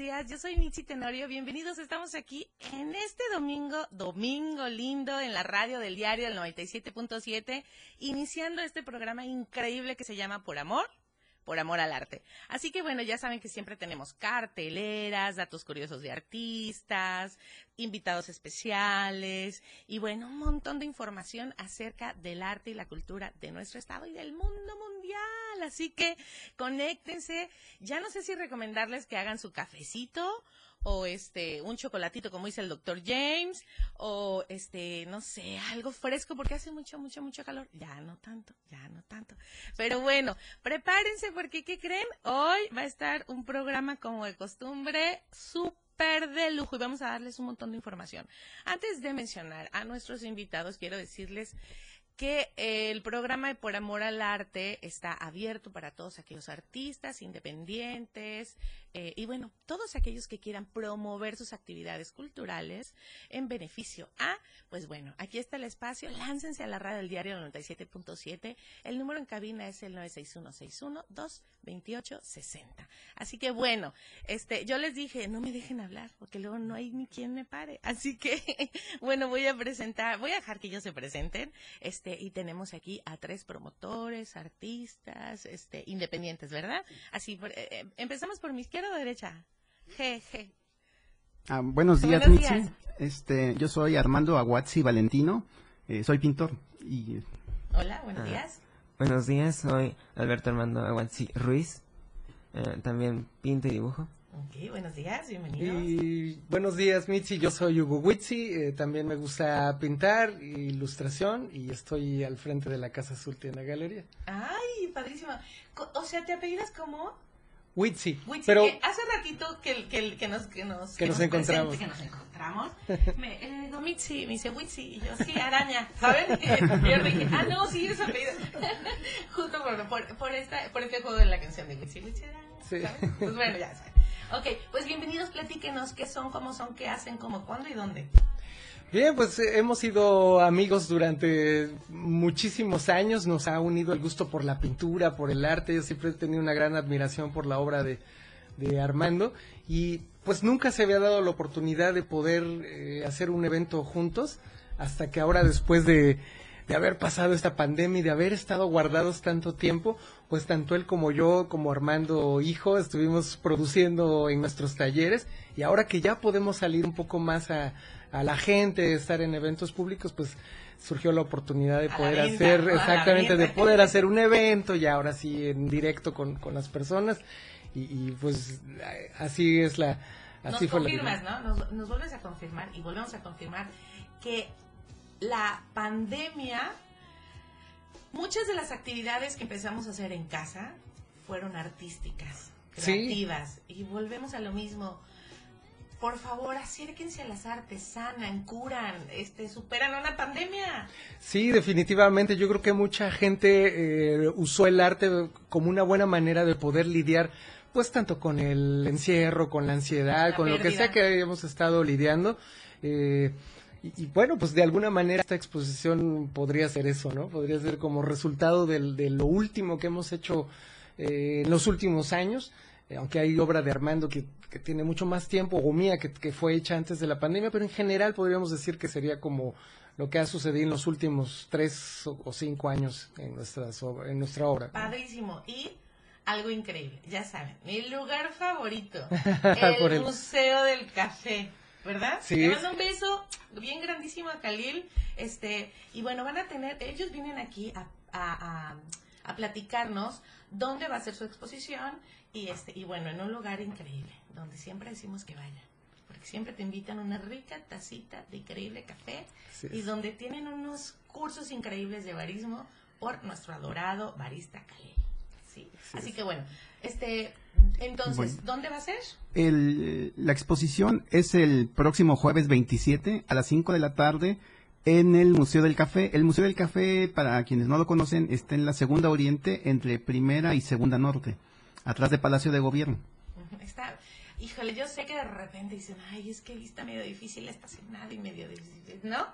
días. Yo soy Michi Tenorio. Bienvenidos. Estamos aquí en este domingo, domingo lindo, en la radio del diario del 97.7, iniciando este programa increíble que se llama Por Amor por amor al arte. Así que bueno, ya saben que siempre tenemos carteleras, datos curiosos de artistas, invitados especiales y bueno, un montón de información acerca del arte y la cultura de nuestro estado y del mundo mundial. Así que conéctense. Ya no sé si recomendarles que hagan su cafecito o este un chocolatito como dice el doctor James o este no sé algo fresco porque hace mucho mucho mucho calor. Ya no tanto ya no tanto. Pero bueno prepárense porque qué creen hoy va a estar un programa como de costumbre súper de lujo y vamos a darles un montón de información. Antes de mencionar a nuestros invitados quiero decirles que el programa de Por Amor al Arte está abierto para todos aquellos artistas independientes eh, y bueno, todos aquellos que quieran promover sus actividades culturales en beneficio a, pues bueno, aquí está el espacio, láncense a la radio del diario 97.7, el número en cabina es el 96161-22860. Así que bueno, este, yo les dije, no me dejen hablar, porque luego no hay ni quien me pare. Así que, bueno, voy a presentar, voy a dejar que ellos se presenten, este, y tenemos aquí a tres promotores, artistas, este, independientes, ¿verdad? Así, eh, eh, empezamos por mi izquierda o derecha. G, G. Ah, buenos días, Mitzi. Este, yo soy Armando Aguazzi Valentino, eh, soy pintor y... Hola, buenos ah, días. Buenos días, soy Alberto Armando Aguazzi Ruiz, también pinto y dibujo. Ok, buenos días, bienvenidos. Y buenos días, Mitzi. Yo soy Hugo Witsi. Eh, también me gusta pintar, ilustración y estoy al frente de la Casa Azul la Galería. Ay, padrísimo. O sea, ¿te apellidas como? Witsi. Pero eh, hace ratito que, que, que, nos, que nos, que nos, encontramos. que nos encontramos. me eh, digo Mitzi, me dice Witsi. Y yo, sí, araña. ¿Saben? yo dije, ah, no, sí, es apellido. Justo por, por, por, esta, por este juego de la canción de Witsi. Witsi araña. Sí. Pues bueno, ya sabes. Ok, pues bienvenidos, platíquenos qué son, cómo son, qué hacen, cómo, cuándo y dónde. Bien, pues eh, hemos sido amigos durante muchísimos años, nos ha unido el gusto por la pintura, por el arte, yo siempre he tenido una gran admiración por la obra de, Armando. Y pues nunca se había dado la oportunidad de poder eh, hacer un evento juntos, hasta que ahora después de de haber pasado esta pandemia y de haber estado guardados tanto tiempo, pues tanto él como yo, como Armando hijo, estuvimos produciendo en nuestros talleres. Y ahora que ya podemos salir un poco más a, la gente, estar en eventos públicos, pues surgió la oportunidad de poder hacer, exactamente, de poder hacer un evento y ahora sí en directo con, las personas y, pues así es la... Así nos confirmas, ¿no? Nos, nos vuelves a confirmar y volvemos a confirmar que la pandemia, muchas de las actividades que empezamos a hacer en casa fueron artísticas, creativas. Y volvemos a lo mismo. Por favor, acérquense a las artes, sanan, curan, este, superan una pandemia. Sí, definitivamente. Yo creo que mucha gente eh, usó el arte como una buena manera de poder lidiar pues tanto con el encierro, con la ansiedad, con lo que sea que hayamos estado lidiando. Eh, y, bueno, pues de alguna manera esta exposición podría ser eso, ¿no? Podría ser como resultado del, de lo último que hemos hecho eh, en los últimos años, aunque hay obra de Armando que, que, tiene mucho más tiempo, o mía que, que fue hecha antes de la pandemia, pero en general podríamos decir que sería como lo que ha sucedido en los últimos tres o, cinco años en, nuestras, en nuestra obra. Padrísimo. Y algo increíble, ya saben, mi lugar favorito, el Museo del Café. ¿verdad? Sí. Le mando un beso bien grandísimo a Khalil. Este, y bueno, van a tener, ellos vienen aquí a, a, a, platicarnos dónde va a ser su exposición y este, y bueno, en un lugar increíble, donde siempre decimos que vayan. Porque siempre te invitan una rica tacita de increíble café y donde tienen unos cursos increíbles de barismo por nuestro adorado barista Khalil. ¿sí? Así que bueno, este, Entonces, ¿dónde va a ser? El, la exposición es el próximo jueves 27 a las 5 de la tarde en el Museo del Café. El Museo del Café, para quienes no lo conocen, está en la segunda oriente entre primera y segunda norte, atrás del Palacio de Gobierno. Está, híjole, yo sé que de repente dicen, ay, es que está medio difícil estacionar y medio difícil, ¿no?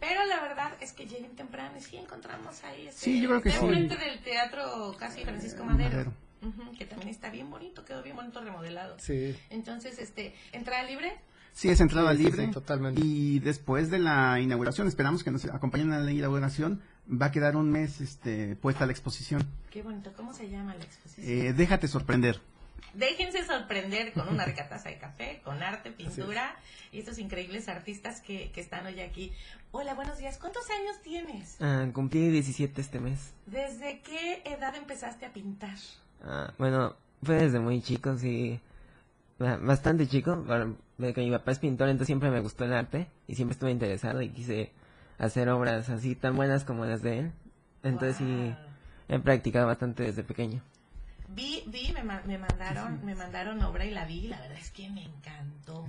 Pero la verdad es que lleguen temprano y sí encontramos ahí. Este, sí, yo creo que sí. frente del Teatro Casi Francisco Madero. que también está bien bonito, quedó bien bonito remodelado. Sí. Entonces, este, ¿entrada libre? Sí, es entrada libre. totalmente. Y después de la inauguración, esperamos que nos acompañen a la inauguración, va a quedar un mes este, puesta la exposición. Qué bonito. ¿Cómo se llama la exposición? Eh, déjate sorprender. Déjense sorprender con una rica taza de café, con arte, pintura y estos increíbles artistas que, que, están hoy aquí. Hola, buenos días. ¿Cuántos años tienes? Ah, cumplí 17 este mes. ¿Desde qué edad empezaste a pintar? Ah, bueno, fue desde muy chico, sí. Bastante chico, que mi papá es pintor, entonces siempre me gustó el arte y siempre estuve interesado y quise hacer obras así tan buenas como las de él. Entonces sí, he practicado bastante desde pequeño. Vi, vi, me, me mandaron, me mandaron obra y la vi, la verdad es que me encantó,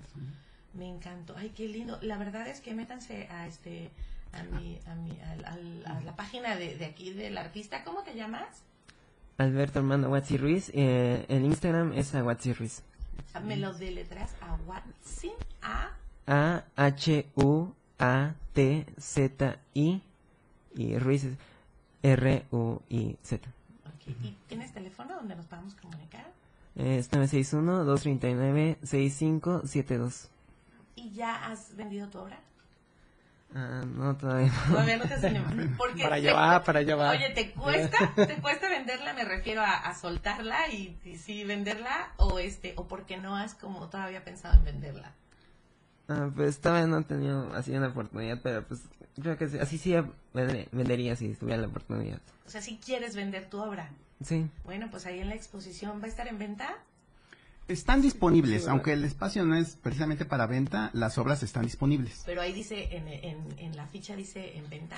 me encantó. Ay, qué lindo. La verdad es que métanse a este, a mi, a mi, a, la página de, de, aquí del artista. ¿Cómo te llamas? Alberto Armando Watsi Ruiz. Eh, en Instagram es a Watsi Ruiz. Me lo deletras a Watsi A. A H U A T Z I y Ruiz R U I Z. ¿Y tienes teléfono donde nos podamos comunicar? Es 961-239-6572. ¿Y ya has vendido tu obra? Ah, no, todavía no. Todavía no te has Porque para allá va, para allá va. Oye, ¿te cuesta? ¿Te cuesta venderla? Me refiero a, soltarla y, sí venderla o este o porque no has como todavía pensado en venderla. Ah, pues todavía no he tenido así una oportunidad, pero pues creo que así sí vendería si tuviera la oportunidad. O sea, si quieres vender tu obra. Sí. Bueno, pues ahí en la exposición va a estar en venta. Están disponibles, aunque el espacio no es precisamente para venta, las obras están disponibles. Pero ahí dice, en, en, la ficha dice en venta.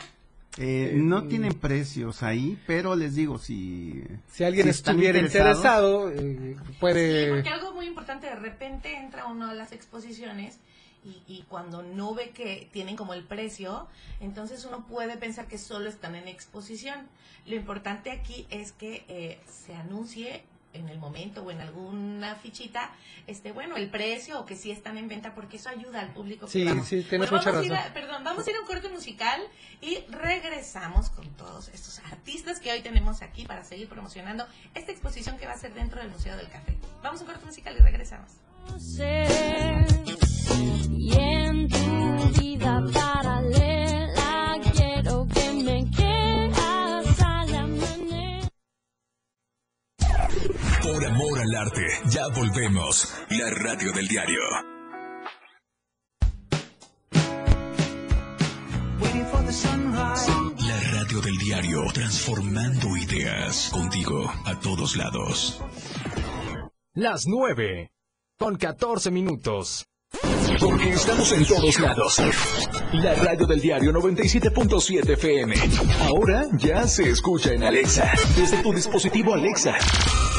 Eh, no tienen precios ahí, pero les digo, si... Si alguien estuviera interesado, eh, puede... Sí, porque algo muy importante, de repente entra uno a las exposiciones y, y, cuando no ve que tienen como el precio, entonces uno puede pensar que solo están en exposición. Lo importante aquí es que eh, se anuncie en el momento o en alguna fichita, este, bueno, el precio o que sí están en venta, porque eso ayuda al público. Sí, sí, tienes pues mucha razón. perdón, vamos a ir a un corte musical y regresamos con todos estos artistas que hoy tenemos aquí para seguir promocionando esta exposición que va a ser dentro del Museo del Café. Vamos a un corte musical y regresamos. Y en tu vida paralela Por amor al arte, ya volvemos. La radio del diario. La radio del diario, transformando ideas contigo a todos lados. Las nueve con 14 minutos. Porque estamos en todos lados. La radio del diario 97.7 FM. Ahora ya se escucha en Alexa. Desde tu dispositivo Alexa.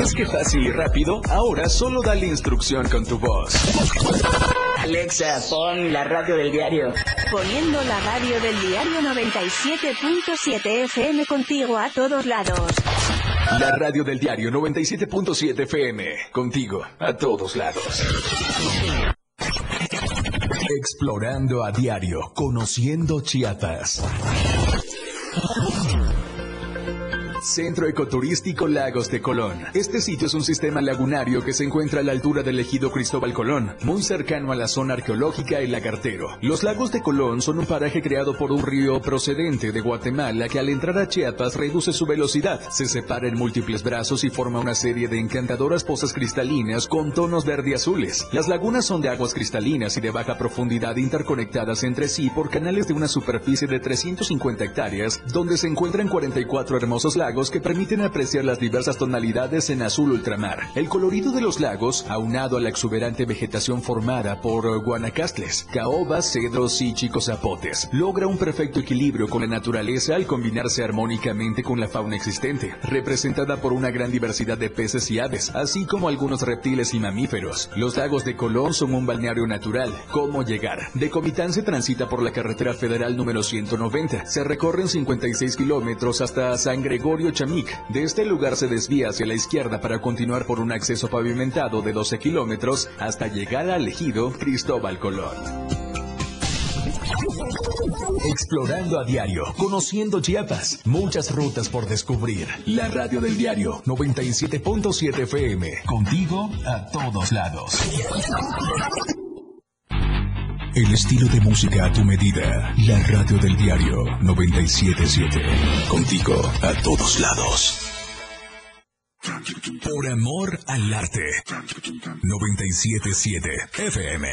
¿Es que fácil y rápido? Ahora solo dale instrucción con tu voz. Alexa, pon la radio del diario. Poniendo la radio del diario 97.7 FM contigo a todos lados. La radio del diario 97.7 FM, contigo a todos lados. Explorando a diario, conociendo Chiapas. Centro Ecoturístico Lagos de Colón. Este sitio es un sistema lagunario que se encuentra a la altura del ejido Cristóbal Colón, muy cercano a la zona arqueológica El Lagartero. Los lagos de Colón son un paraje creado por un río procedente de Guatemala que al entrar a Chiapas reduce su velocidad, se separa en múltiples brazos y forma una serie de encantadoras pozas cristalinas con tonos verde azules. Las lagunas son de aguas cristalinas y de baja profundidad interconectadas entre sí por canales de una superficie de 350 hectáreas, donde se encuentran 44 hermosos lagos que permiten apreciar las diversas tonalidades en azul ultramar. El colorido de los lagos, aunado a la exuberante vegetación formada por guanacastles, caobas, cedros y chicos zapotes, logra un perfecto equilibrio con la naturaleza al combinarse armónicamente con la fauna existente, representada por una gran diversidad de peces y aves, así como algunos reptiles y mamíferos. Los lagos de Colón son un balneario natural. ¿Cómo llegar? De Comitán se transita por la carretera federal número 190. Se recorren 56 kilómetros hasta San Gregorio Chamic. De este lugar se desvía hacia la izquierda para continuar por un acceso pavimentado de 12 kilómetros hasta llegar al ejido Cristóbal Colón. Explorando a diario, conociendo Chiapas, muchas rutas por descubrir. La radio del diario 97.7 FM, contigo a todos lados. El estilo de música a tu medida. La radio del diario 977. Contigo a todos lados. Por amor al arte. 977 FM.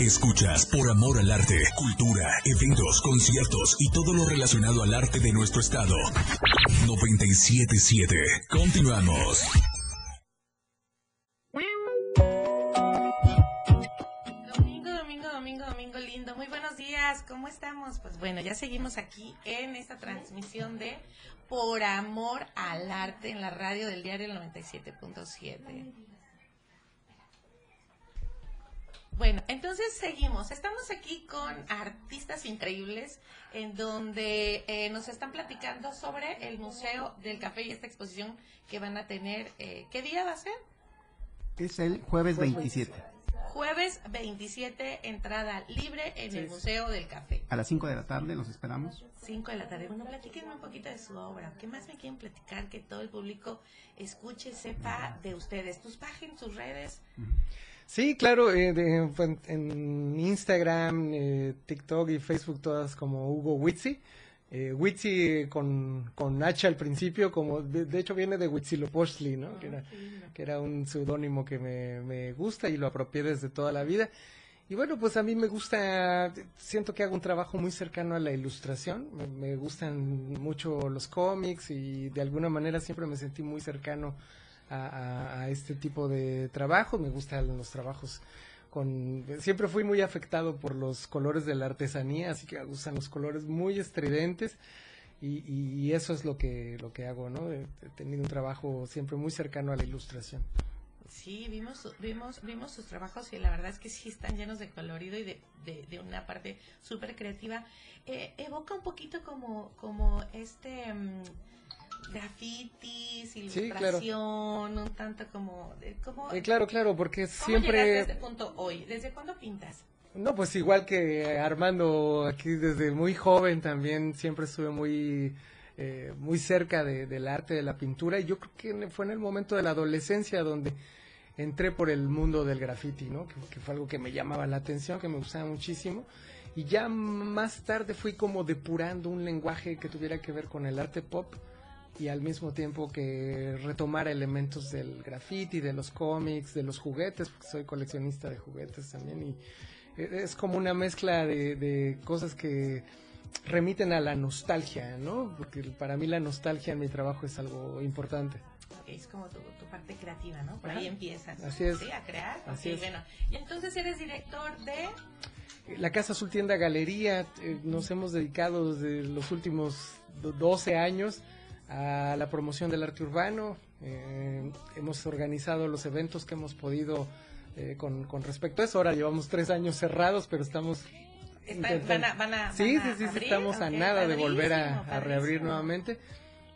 Escuchas por amor al arte, cultura, eventos, conciertos y todo lo relacionado al arte de nuestro estado. 977. Continuamos. Domingo, domingo, domingo, domingo lindo. Muy buenos días. ¿Cómo estamos? Pues bueno, ya seguimos aquí en esta transmisión de Por Amor al Arte en la radio del diario 97.7. Bueno, entonces seguimos. Estamos aquí con artistas increíbles en donde eh, nos están platicando sobre el Museo del Café y esta exposición que van a tener. eh, ¿Qué día va a ser? Es el jueves 27, Jueves 27, entrada libre en el Museo del Café. a las 5 de la tarde, los esperamos. 5 de la tarde. Bueno, platíquenme un poquito de su obra. ¿Qué más me quieren platicar? Que todo el público escuche, sepa de ustedes. Tus páginas, tus redes. Sí, claro, eh, de- en, en Instagram, eh, TikTok y Facebook todas como Hugo Witsi. Eh, Witsi con, con H al principio, como de, de hecho viene de Huitzilopochtli, ¿no? que, era, que era un seudónimo que me, me gusta y lo apropié desde toda la vida. Y bueno, pues a mí me gusta, siento que hago un trabajo muy cercano a la ilustración, me, me gustan mucho los cómics y de alguna manera siempre me sentí muy cercano a, este tipo de trabajo, me gustan los trabajos con, siempre fui muy afectado por los colores de la artesanía, así que me gustan los colores muy estridentes y, y- eso es lo que, lo que hago, ¿no? He, tenido un trabajo siempre muy cercano a la ilustración. Sí, vimos, vimos, vimos sus trabajos y la verdad es que sí están llenos de colorido y de, de, de una parte súper creativa. Eh, evoca un poquito como, como este mm, grafitis, Sí, claro. ilustración, un tanto como... como Eh, claro, claro, porque ¿Cómo llegaste a siempre... este punto hoy? ¿Desde cuándo pintas? No, pues igual que Armando, aquí desde muy joven también siempre estuve muy, eh, muy cerca de- del arte, de la pintura, y yo creo que fue en el momento de la adolescencia donde entré por el mundo del graffiti, ¿no? Que, que fue algo que me llamaba la atención, que me gustaba muchísimo, y ya más tarde fui como depurando un lenguaje que tuviera que ver con el arte pop, y al mismo tiempo que retomara elementos del graffiti, de los cómics, de los juguetes, porque soy coleccionista de juguetes también, y eh, es como una mezcla de, de cosas que remiten a la nostalgia, ¿no? Porque para mí la nostalgia en mi trabajo es algo importante. Ok, es como tu, tu parte creativa, ¿no? Por Ajá. ahí empiezas. Así es. Sí, a crear. Así es. bueno. Y entonces eres director de... La Casa Azul Tienda Galería, eh, nos hemos dedicado desde los últimos do- 12 años a la promoción del arte urbano. eh, hemos organizado los eventos que hemos podido eh, con, con respecto a eso. Ahora llevamos tres años cerrados, pero estamos... Están- van a- van a- sí, van a sí, sí, estamos a nada de volver a, reabrir nuevamente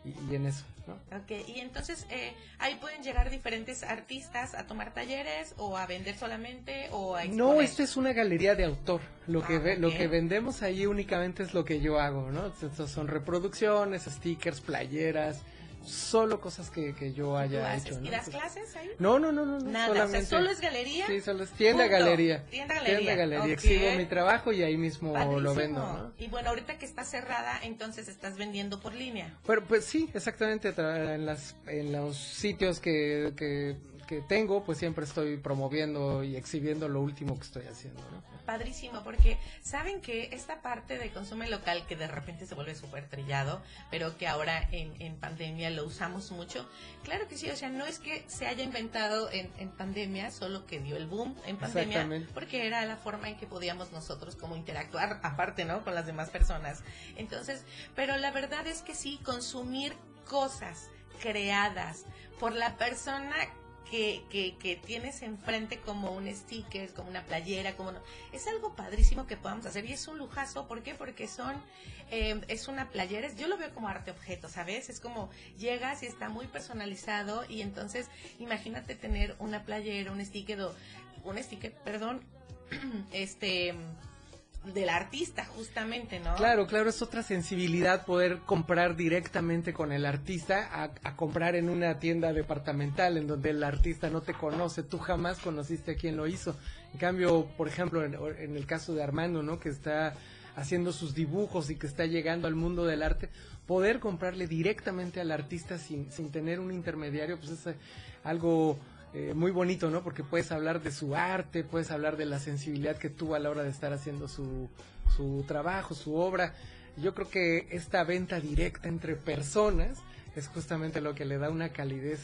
y, y en eso. ¿No? Ok, y entonces eh, ahí pueden llegar diferentes artistas a tomar talleres o a vender solamente o a No, exponer. esto es una galería de autor. Lo que Ah, ve- lo que vendemos ahí únicamente es lo que yo hago, ¿no? Estos son reproducciones, stickers, playeras, solo cosas que, que yo ¿Qué tú haya haces? hecho, ¿no? ¿Y das clases ahí? No, no, no, no, Nada, o sea, solamente solo es galería. Sí, solo es tienda Punto. galería. Tienda galería, galería. ok. Exhibo mi trabajo y ahí mismo Padrísimo. lo vendo, ¿no? Y bueno, ahorita que está cerrada, entonces estás vendiendo por línea. Pero pues sí, exactamente, en, las, en los sitios que, que, que tengo, pues siempre estoy promoviendo y exhibiendo lo último que estoy haciendo, ¿no? Padrísimo, porque saben que esta parte de consumo local que de repente se vuelve súper trillado, pero que ahora en, en pandemia lo usamos mucho, claro que sí, o sea, no es que se haya inventado en, en pandemia, solo que dio el boom en pandemia, porque era la forma en que podíamos nosotros como interactuar, aparte, ¿no? Con las demás personas. Entonces, pero la verdad es que sí, consumir cosas creadas por la persona que, que, que tienes enfrente como un sticker, como una playera, como no. es algo padrísimo que podamos hacer y es un lujazo, ¿por qué? Porque son, eh, es una playera, yo lo veo como arte objeto, ¿sabes? Es como llegas y está muy personalizado y entonces imagínate tener una playera, un sticker, un sticker, perdón, este, del artista justamente, ¿no? Claro, claro, es otra sensibilidad poder comprar directamente con el artista a, a comprar en una tienda departamental en donde el artista no te conoce, tú jamás conociste a quien lo hizo. En cambio, por ejemplo, en, en el caso de Armando, ¿no? Que está haciendo sus dibujos y que está llegando al mundo del arte, poder comprarle directamente al artista sin, sin tener un intermediario, pues es eh, algo eh, muy bonito, ¿no? Porque puedes hablar de su arte, puedes hablar de la sensibilidad que tuvo a la hora de estar haciendo su, su trabajo, su obra. Yo creo que esta venta directa entre personas es justamente lo que le da una calidez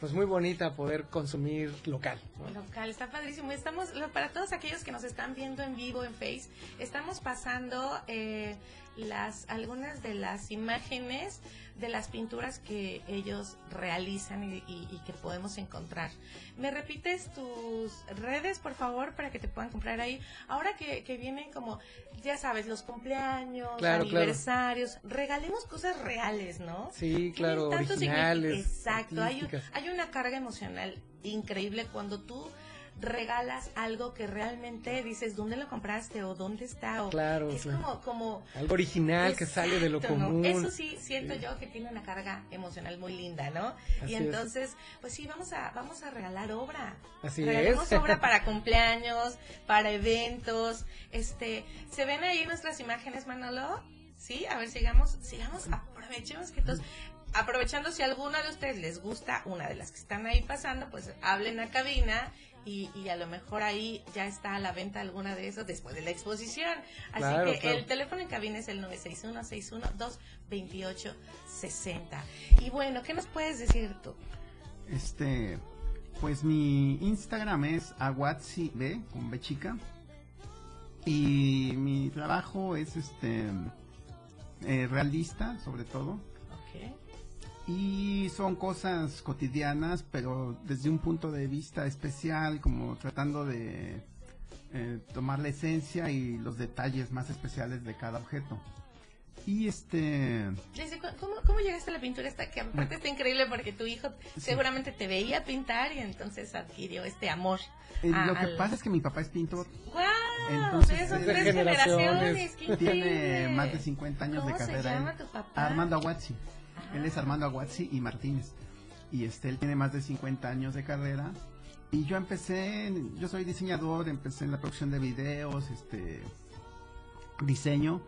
pues muy bonita poder consumir local. Local, está padrísimo. Estamos, para todos aquellos que nos están viendo en vivo en Face, estamos pasando eh, las algunas de las imágenes de las pinturas que ellos realizan y, y- y que podemos encontrar. ¿Me repites tus redes, por favor, para que te puedan comprar ahí? Ahora que, que vienen como, ya sabes, los cumpleaños, Claro, claro. aniversarios, regalemos cosas reales, ¿no? Sí, claro, originales. Exacto, hay, un- hay una carga emocional increíble cuando tú regalas algo que realmente dices dónde lo compraste o dónde está o Claro, es claro. como como Algo original que sale de lo común. Eso sí siento yo que tiene una carga emocional muy linda, ¿no? Así y es. entonces, pues sí, vamos a vamos a regalar obra. Así Regalemos es. obra para cumpleaños, para eventos, este, ¿se ven ahí nuestras imágenes, Manolo? Sí, a ver, sigamos, sigamos, aprovechemos que todos, aprovechando si a alguno de ustedes les gusta una de las que están ahí pasando, pues hablen a cabina y, y a lo mejor ahí ya está a la venta alguna de esas después de la exposición. Así Claro, que claro. el teléfono en cabina es el 961-61-228-60. Y bueno, ¿qué nos puedes decir tú? Este, pues mi Instagram es aguatzib con B chica. Y mi trabajo es este eh, realista, sobre todo. Y son cosas cotidianas, pero desde un punto de vista especial, como tratando de eh, tomar la esencia y los detalles más especiales de cada objeto. Y este, ¿Cómo, ¿Cómo llegaste a la pintura? Esta, que aparte está increíble porque tu hijo seguramente te veía pintar y entonces adquirió este amor. eh, a- lo que al- pasa es que mi papá es pintor. ¡Guau! Entonces, son es- tres generaciones. generaciones. ¡Qué Tiene más de 50 años de ¿Cómo se carrera. llama tu papá? Armando Aguazzi. Él es Armando Aguazzi y Martínez. Y este, él tiene más de 50 años de carrera. Y yo empecé, en- yo soy diseñador, empecé en la producción de videos, este, diseño.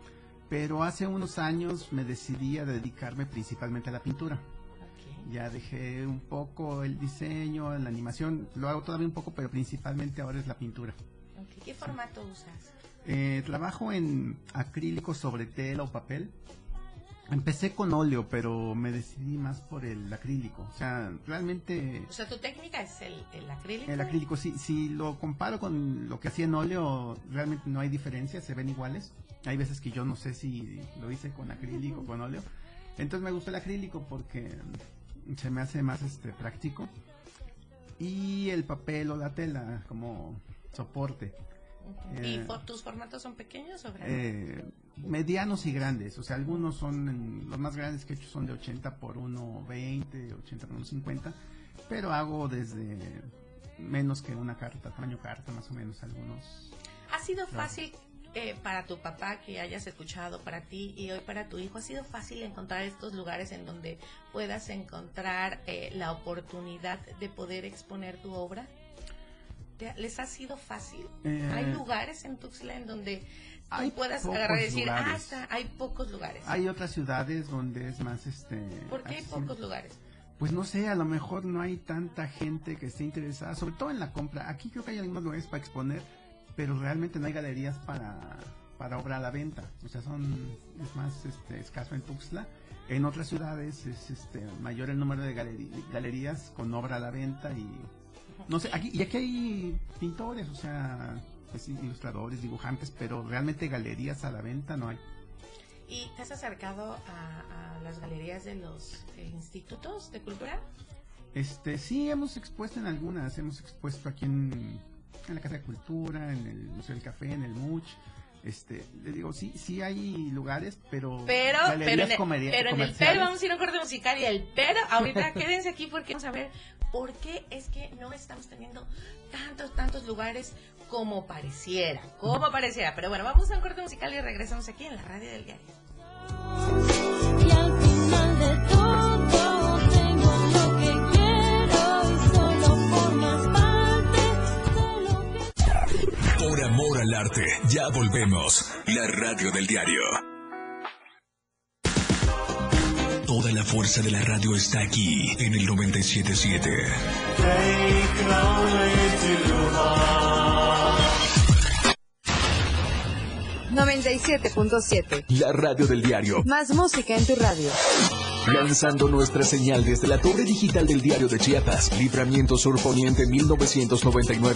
Pero hace unos años me decidí a dedicarme principalmente a la pintura. Ya dejé un poco el diseño, la animación, lo hago todavía un poco, pero principalmente ahora es la pintura. ok. ¿Qué formato usas? Eh, trabajo en acrílico sobre tela o papel. Empecé con óleo, pero me decidí más por el acrílico. O sea, realmente O sea, tu técnica es el, el acrílico. el acrílico, si, si lo comparo con lo que hacía en óleo, realmente no hay diferencia, se ven iguales. Hay veces que yo no sé si lo hice con acrílico o con óleo. Entonces me gusta el acrílico porque se me hace más este práctico. Y el papel o la tela como soporte. ¿Y Eh, tus formatos son pequeños o grandes? eh, medianos y grandes. O sea, algunos son, los más grandes que he hecho son de 80 por 1,20, 80 por 1,50. Pero hago desde menos que una carta, tamaño carta más o menos algunos. ¿Ha sido fácil eh, para tu papá que hayas escuchado, para ti y hoy para tu hijo, ha sido fácil encontrar estos lugares en donde puedas encontrar eh, la oportunidad de poder exponer tu obra? ¿Te- ¿Les ha sido fácil? Eh, ¿Hay lugares en Tuxtla en donde tú hay puedas agarrar y decir, ah, está, hay pocos lugares? Hay otras ciudades donde es más este. ¿Por qué hay pocos lugares? Pues no sé, a lo mejor no hay tanta gente que esté interesada, sobre todo en la compra. Aquí creo que hay algunos lugares para exponer, pero realmente no hay galerías para, para obra a la venta. O sea, son es más este, escaso en Tuxtla. En otras ciudades es este mayor el número de galerías con obra a la venta y no sé, aquí y aquí hay pintores, o sea, pues, ilustradores, dibujantes, pero realmente galerías a la venta no hay. ¿Y te has acercado a, a las galerías de los eh, institutos de cultura? Este, sí, hemos expuesto en algunas, hemos expuesto aquí en, en la Casa de Cultura, en el Museo del Café, en el MUCH. Este, le digo, sí, sí hay lugares, pero Pero, pero, en el, pero en el pero vamos a ir a un corte musical y el pero, ahorita quédense aquí porque vamos a ver por qué es que no estamos teniendo tantos, tantos lugares como pareciera, como pareciera. Pero bueno, vamos a un corte musical y regresamos aquí en la radio del diario. Al arte, ya volvemos. La radio del diario. Toda la fuerza de la radio está aquí en el 977. 97.7. La radio del diario. Más música en tu radio. Lanzando nuestra señal desde la torre digital del diario de Chiapas, Libramiento Sur Poniente 1999.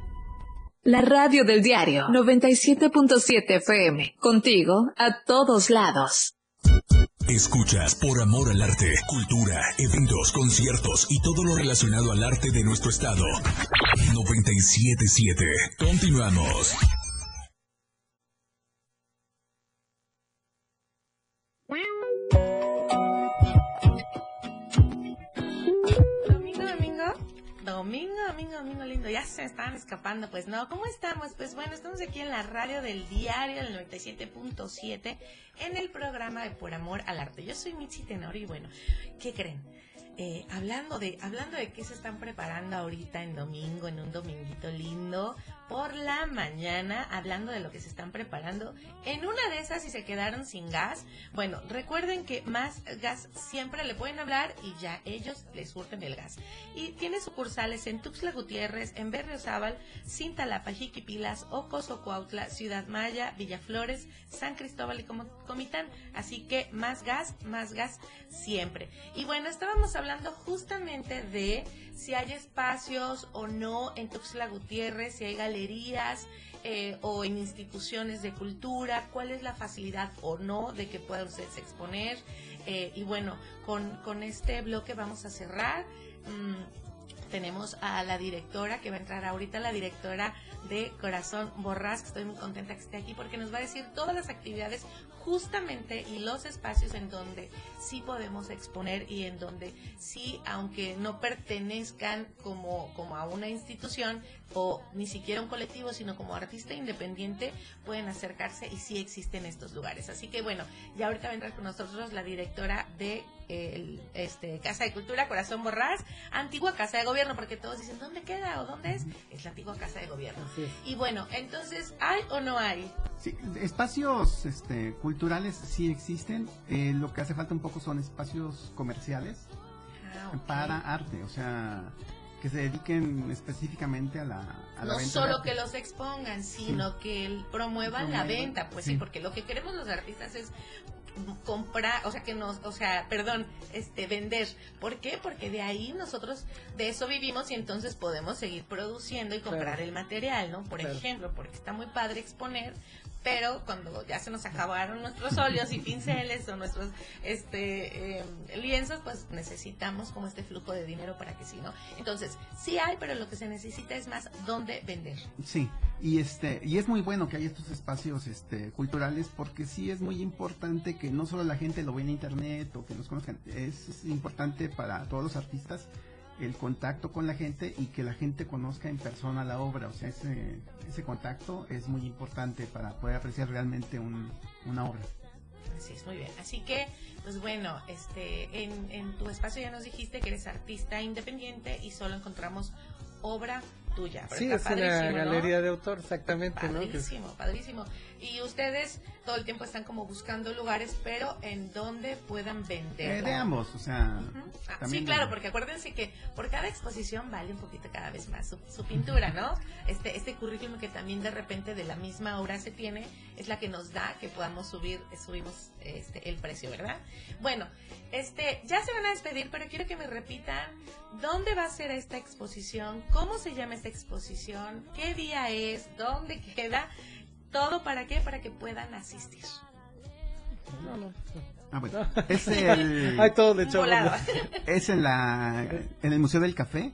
La radio del diario 97.7 FM. Contigo a todos lados. Escuchas por amor al arte, cultura, eventos, conciertos y todo lo relacionado al arte de nuestro estado. 977. Continuamos. Domingo, domingo, domingo lindo. Ya se estaban escapando. Pues no, ¿cómo estamos? Pues bueno, estamos aquí en la radio del diario, el 97.7, en el programa de Por Amor al Arte. Yo soy Mitzi Tenor y bueno, ¿qué creen? Eh, hablando de hablando de qué se están preparando ahorita en domingo, en un dominguito lindo, por la mañana, hablando de lo que se están preparando. En una de esas, si se quedaron sin gas, bueno, recuerden que más gas siempre le pueden hablar y ya ellos les surten el gas. Y tiene sucursales en Tuxtla Gutiérrez, en Berriozábal, Cintalapa, Jiquipilas, Ocoso, Cuautla, Ciudad Maya, Villaflores, San Cristóbal y Comitán. Así que más gas, más gas siempre. Y bueno, estábamos hablando justamente de si hay espacios o no en Tuxtla Gutiérrez, si hay galerías eh, o en instituciones de cultura, cuál es la facilidad o no de que puedan ustedes exponer. Eh, y bueno, con, con este bloque vamos a cerrar. Mm, tenemos a la directora que va a entrar ahorita, la directora de Corazón Borrás, que estoy muy contenta que esté aquí porque nos va a decir todas las actividades justamente y los espacios en donde sí podemos exponer y en donde sí, aunque no pertenezcan como, como a una institución o ni siquiera un colectivo, sino como artista independiente, pueden acercarse y sí existen estos lugares. Así que bueno, ya ahorita entrar con nosotros la directora de el, este, Casa de Cultura Corazón Borrás, antigua Casa de Gobierno, porque todos dicen, ¿dónde queda o dónde es? Es la antigua Casa de Gobierno. Y bueno, entonces, ¿hay o no hay? Sí, espacios este, culturales sí existen. eh, lo que hace falta un poco son espacios comerciales Ah, para arte, o sea, que se dediquen específicamente a la, a la no venta solo que los expongan, sino que promuevan la venta, pues sí. sí. porque lo que queremos los artistas es comprar, o sea, que nos, o sea, perdón, este, vender. ¿Por qué? Porque de ahí nosotros de eso vivimos y entonces podemos seguir produciendo y comprar Claro. el material, ¿no? Por Claro. ejemplo, porque está muy padre exponer, pero cuando ya se nos acabaron nuestros óleos y pinceles o nuestros este eh, lienzos, pues necesitamos como este flujo de dinero para que sí, ¿no? Entonces, sí hay, pero lo que se necesita es más dónde vender. Sí, y este y es muy bueno que haya estos espacios este culturales porque sí es muy importante que no solo la gente lo vea en internet o que nos conozcan, es importante para todos los artistas el contacto con la gente y que la gente conozca en persona la obra, o sea, ese, ese contacto es muy importante para poder apreciar realmente un- una obra. Así es, muy bien. Así que, pues bueno, este, en, en tu espacio ya nos dijiste que eres artista independiente y solo encontramos obra tuya. Sí, es una galería de autor, exactamente, ¿no? Padrísimo, padrísimo. Y ustedes todo el tiempo están como buscando lugares, pero en donde puedan vender. Eh, de ambos, o sea, Ah, también sí, claro, porque acuérdense que por cada exposición vale un poquito cada vez más su, su pintura, ¿no? Este, este currículum que también de repente de la misma obra se tiene es la que nos da que podamos subir, eh, subimos este, el precio, ¿verdad? Bueno, este, ya se van a despedir, pero quiero que me repitan dónde va a ser esta exposición, cómo se llama esta exposición, qué día es, dónde queda, todo para qué, para que puedan asistir. No, no. Ah, bueno. Es el Hay todo de volado. Es en la en el Museo del Café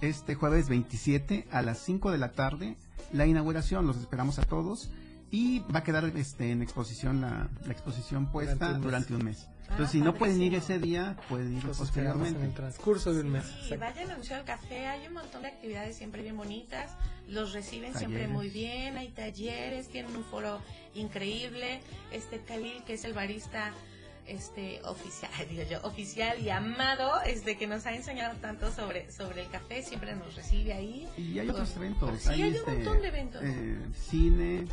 este jueves 27 a las 5 de la tarde la inauguración, los esperamos a todos y va a quedar este en exposición la, la exposición puesta Durante un mes. durante un mes. Ah, Entonces, si no pueden ir ese día, pueden ir Los esperamos en el posteriormente. transcurso de un mes. Exacto. vayan al Museo del Café, hay un montón de actividades siempre bien bonitas, los reciben siempre muy bien, hay talleres, tienen un foro increíble, este Khalil que es el barista este oficial, digo yo, oficial y amado, este que nos ha enseñado tanto sobre sobre el café, siempre nos recibe ahí. Y hay otros eventos, Sí, hay, hay un este, montón de eventos. eh, cine,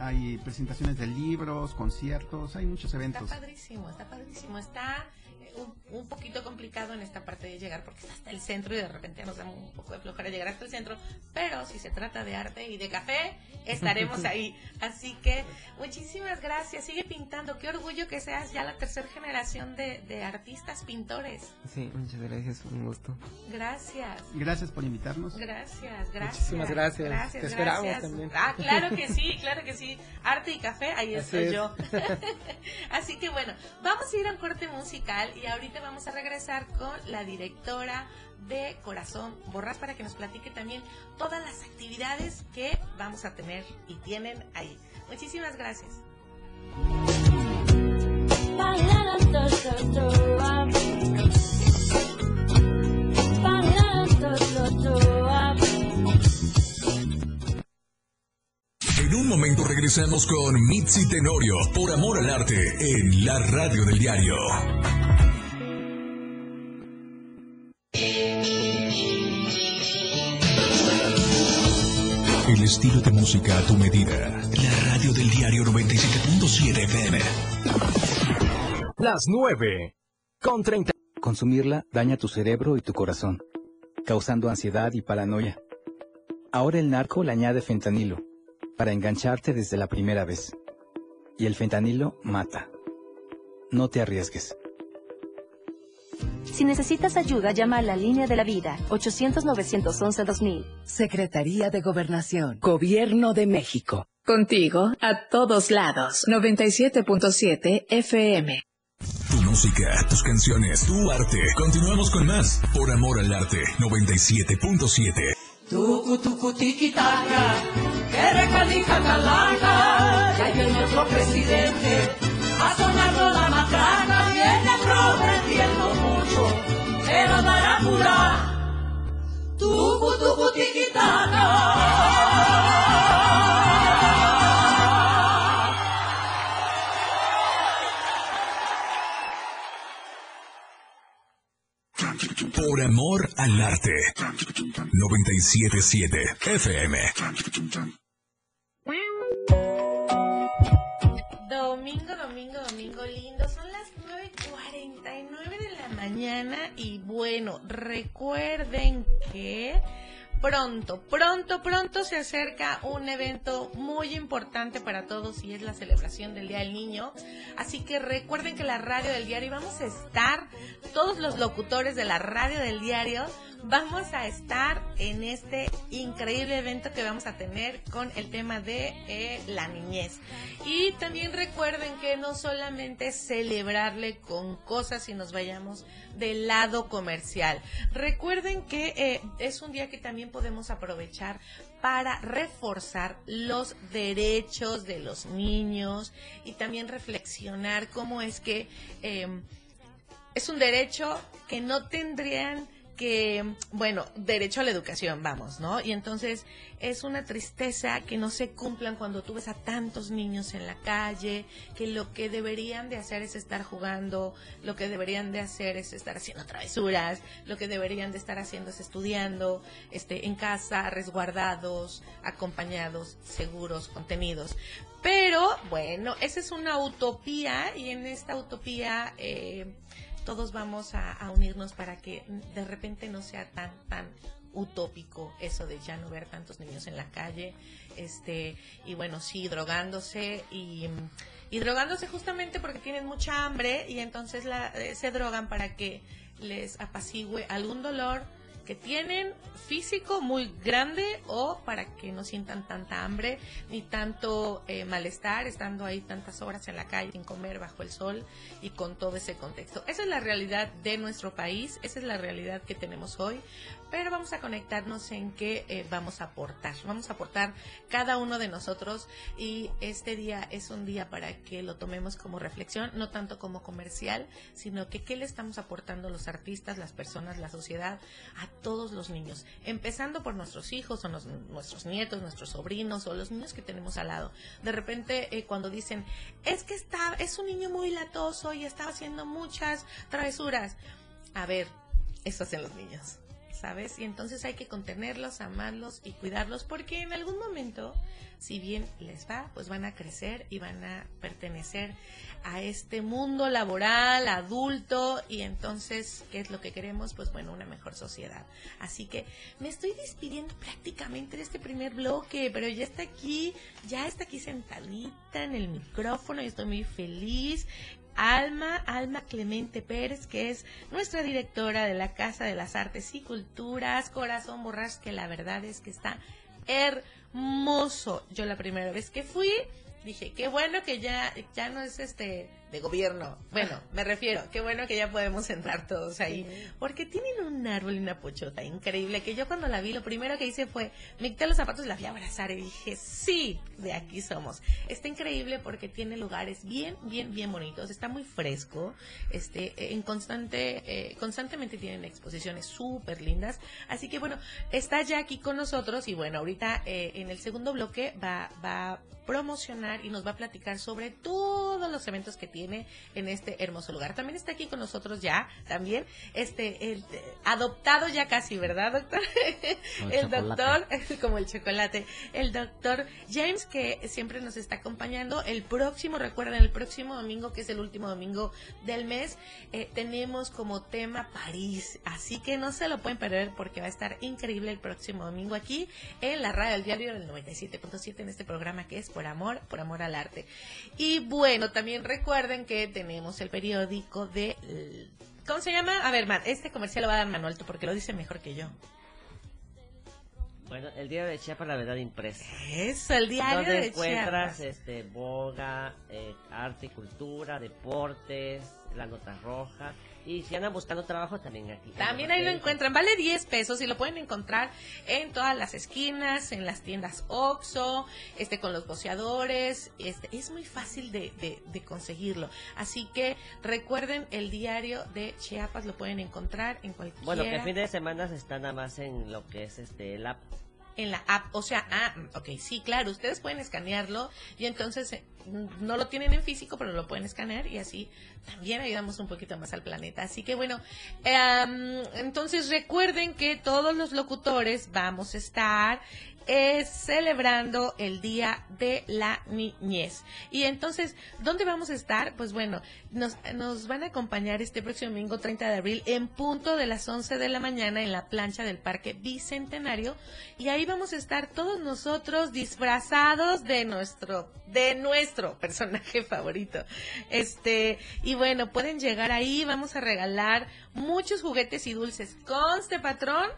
hay presentaciones de libros, conciertos, hay muchos Está eventos. padrísimo, está padrísimo. Está eh, un, un poquito complicado en esta parte de llegar porque está hasta el centro y de repente nos da un poco de flojera llegar hasta el centro. Pero si se trata de arte y de café, estaremos ahí. Así que muchísimas gracias. Sigue pintando. Qué orgullo que seas ya la tercera generación de, de artistas pintores. Sí, muchas gracias, un gusto. Gracias. Gracias por invitarnos. Gracias, gracias. Muchísimas gracias. Gracias, Te esperamos gracias. también. Ah, claro que sí, claro que sí. Arte y café, ahí Así estoy es. yo. Así que bueno, vamos a ir a un corte musical y ahorita vamos a regresar con la directora de Corazón Borras para que nos platique también todas las actividades que vamos a tener y tienen ahí. Muchísimas gracias. En un momento regresamos con Mitzi Tenorio por Amor al Arte en la radio del diario. El estilo de música a tu medida. La radio del diario 97.7 FM. Las 9. Con 30. Consumirla daña tu cerebro y tu corazón, causando ansiedad y paranoia. Ahora el narco le añade fentanilo, para engancharte desde la primera vez. Y el fentanilo mata. No te arriesgues. Si necesitas ayuda, llama a la línea de la vida, 800-911-2000. Secretaría de Gobernación, Gobierno de México. Contigo a todos lados. 97.7 FM. Tu música, tus canciones, tu arte. Continuamos con más. Por amor al arte, 97.7. Tucu, tucu, tiki, taka, que recalica calaca, ya viene otro presidente, a sonando la matraca, viene prometiendo Por amor al arte, 97.7 FM. Mañana y bueno, recuerden que pronto, pronto, pronto se acerca un evento muy importante para todos y es la celebración del Día del Niño. Así que recuerden que la radio del diario vamos a estar, todos los locutores de la radio del diario, vamos a estar en este increíble evento que vamos a tener con el tema de eh, la niñez. Y también recuerden que no solamente celebrarle con cosas y nos vayamos del lado comercial. Recuerden que eh, es un día que también podemos aprovechar para reforzar los derechos de los niños y también reflexionar cómo es que eh, es un derecho que no tendrían que, bueno, derecho a la educación, vamos, ¿no? Y entonces es una tristeza que no se cumplan cuando tú ves a tantos niños en la calle, que lo que deberían de hacer es estar jugando, lo que deberían de hacer es estar haciendo travesuras, lo que deberían de estar haciendo es estudiando, este, en casa, resguardados, acompañados, seguros, contenidos. Pero, bueno, esa es una utopía y en esta utopía... Eh, todos vamos a, unirnos para que de repente no sea tan tan utópico eso de ya no ver tantos niños en la calle este y bueno sí drogándose y, y drogándose justamente porque tienen mucha hambre y entonces la, eh, se drogan para que les apacigüe algún dolor que tienen físico muy grande o para que no sientan tanta hambre ni tanto eh, malestar estando ahí tantas horas en la calle sin comer bajo el sol y con todo ese contexto. Esa es la realidad de nuestro país, esa es la realidad que tenemos hoy, pero vamos a conectarnos en qué eh, vamos a aportar. Vamos a aportar cada uno de nosotros y este día es un día para que lo tomemos como reflexión, no tanto como comercial, sino que qué le estamos aportando los artistas, las personas, la sociedad a todos los niños, empezando por nuestros hijos o nos, nuestros nietos, nuestros sobrinos o los niños que tenemos al lado. De repente eh, cuando dicen, es que está, es un niño muy latoso y estaba haciendo muchas travesuras. A ver, eso hacen los niños. ¿Sabes? Y entonces hay que contenerlos, amarlos y cuidarlos porque en algún momento, si bien les va, pues van a crecer y van a pertenecer a este mundo laboral, adulto, y entonces, ¿qué es lo que queremos? Pues bueno, una mejor sociedad. Así que me estoy despidiendo prácticamente de este primer bloque, pero ya está aquí, ya está aquí sentadita en el micrófono y estoy muy feliz. Alma, Alma Clemente Pérez, que es nuestra directora de la Casa de las Artes y Culturas, Corazón Borras, que la verdad es que está hermoso. Yo la primera vez que fui, dije, qué bueno que ya, ya no es este de gobierno. Bueno, me refiero, qué bueno que ya podemos entrar todos ahí. Porque tienen un árbol y una pochota increíble que yo cuando la vi, lo primero que hice fue, me quité los zapatos y la fui a abrazar y dije, sí, de aquí somos. Está increíble porque tiene lugares bien, bien, bien bonitos. Está muy fresco. Este, en constante, eh, constantemente tienen exposiciones súper lindas. Así que bueno, está ya aquí con nosotros y bueno, ahorita eh, en el segundo bloque va, va a promocionar y nos va a platicar sobre todos los eventos que tiene en este hermoso lugar. También está aquí con nosotros ya, también, este, el adoptado ya casi, ¿verdad, doctor? Como el el doctor, como el chocolate, el doctor James que siempre nos está acompañando. El próximo, recuerden, el próximo domingo, que es el último domingo del mes, eh, tenemos como tema París. Así que no se lo pueden perder porque va a estar increíble el próximo domingo aquí en la radio del diario del 97.7 en este programa que es Por Amor, Por Amor al Arte. Y bueno, también recuerden que tenemos el periódico de ¿Cómo se llama? A ver, man, este comercial lo va a dar Manuel, tú, porque lo dice mejor que yo. Bueno, el diario de Chiapas, la verdad impresa. Eso, el diario Donde de encuentras Chiapas. este, boga, eh, arte y cultura, deportes, la nota roja. Y si andan buscando trabajo, también aquí. También ahí lo encuentran, vale 10 pesos y lo pueden encontrar en todas las esquinas, en las tiendas Oxxo, este con los boceadores, este es muy fácil de, de- de conseguirlo. Así que recuerden el diario de Chiapas lo pueden encontrar en cualquier Bueno, que el fin de semana está nada más en lo que es este el app. En la app, o sea, ah, ok, sí, claro, ustedes pueden escanearlo y entonces eh, no lo tienen en físico, pero lo pueden escanear y así también ayudamos un poquito más al planeta. Así que bueno, em, entonces recuerden que todos los locutores vamos a estar eh, celebrando el Día de la Niñez. Y entonces, ¿dónde vamos a estar? Pues bueno, nos, nos van a acompañar este próximo domingo 30 de abril en punto de las 11 de la mañana en la plancha del Parque Bicentenario. Y ahí vamos a estar todos nosotros disfrazados de nuestro, de nuestro personaje favorito. Este, y bueno, pueden llegar ahí, vamos a regalar muchos juguetes y dulces. Conste, patrón,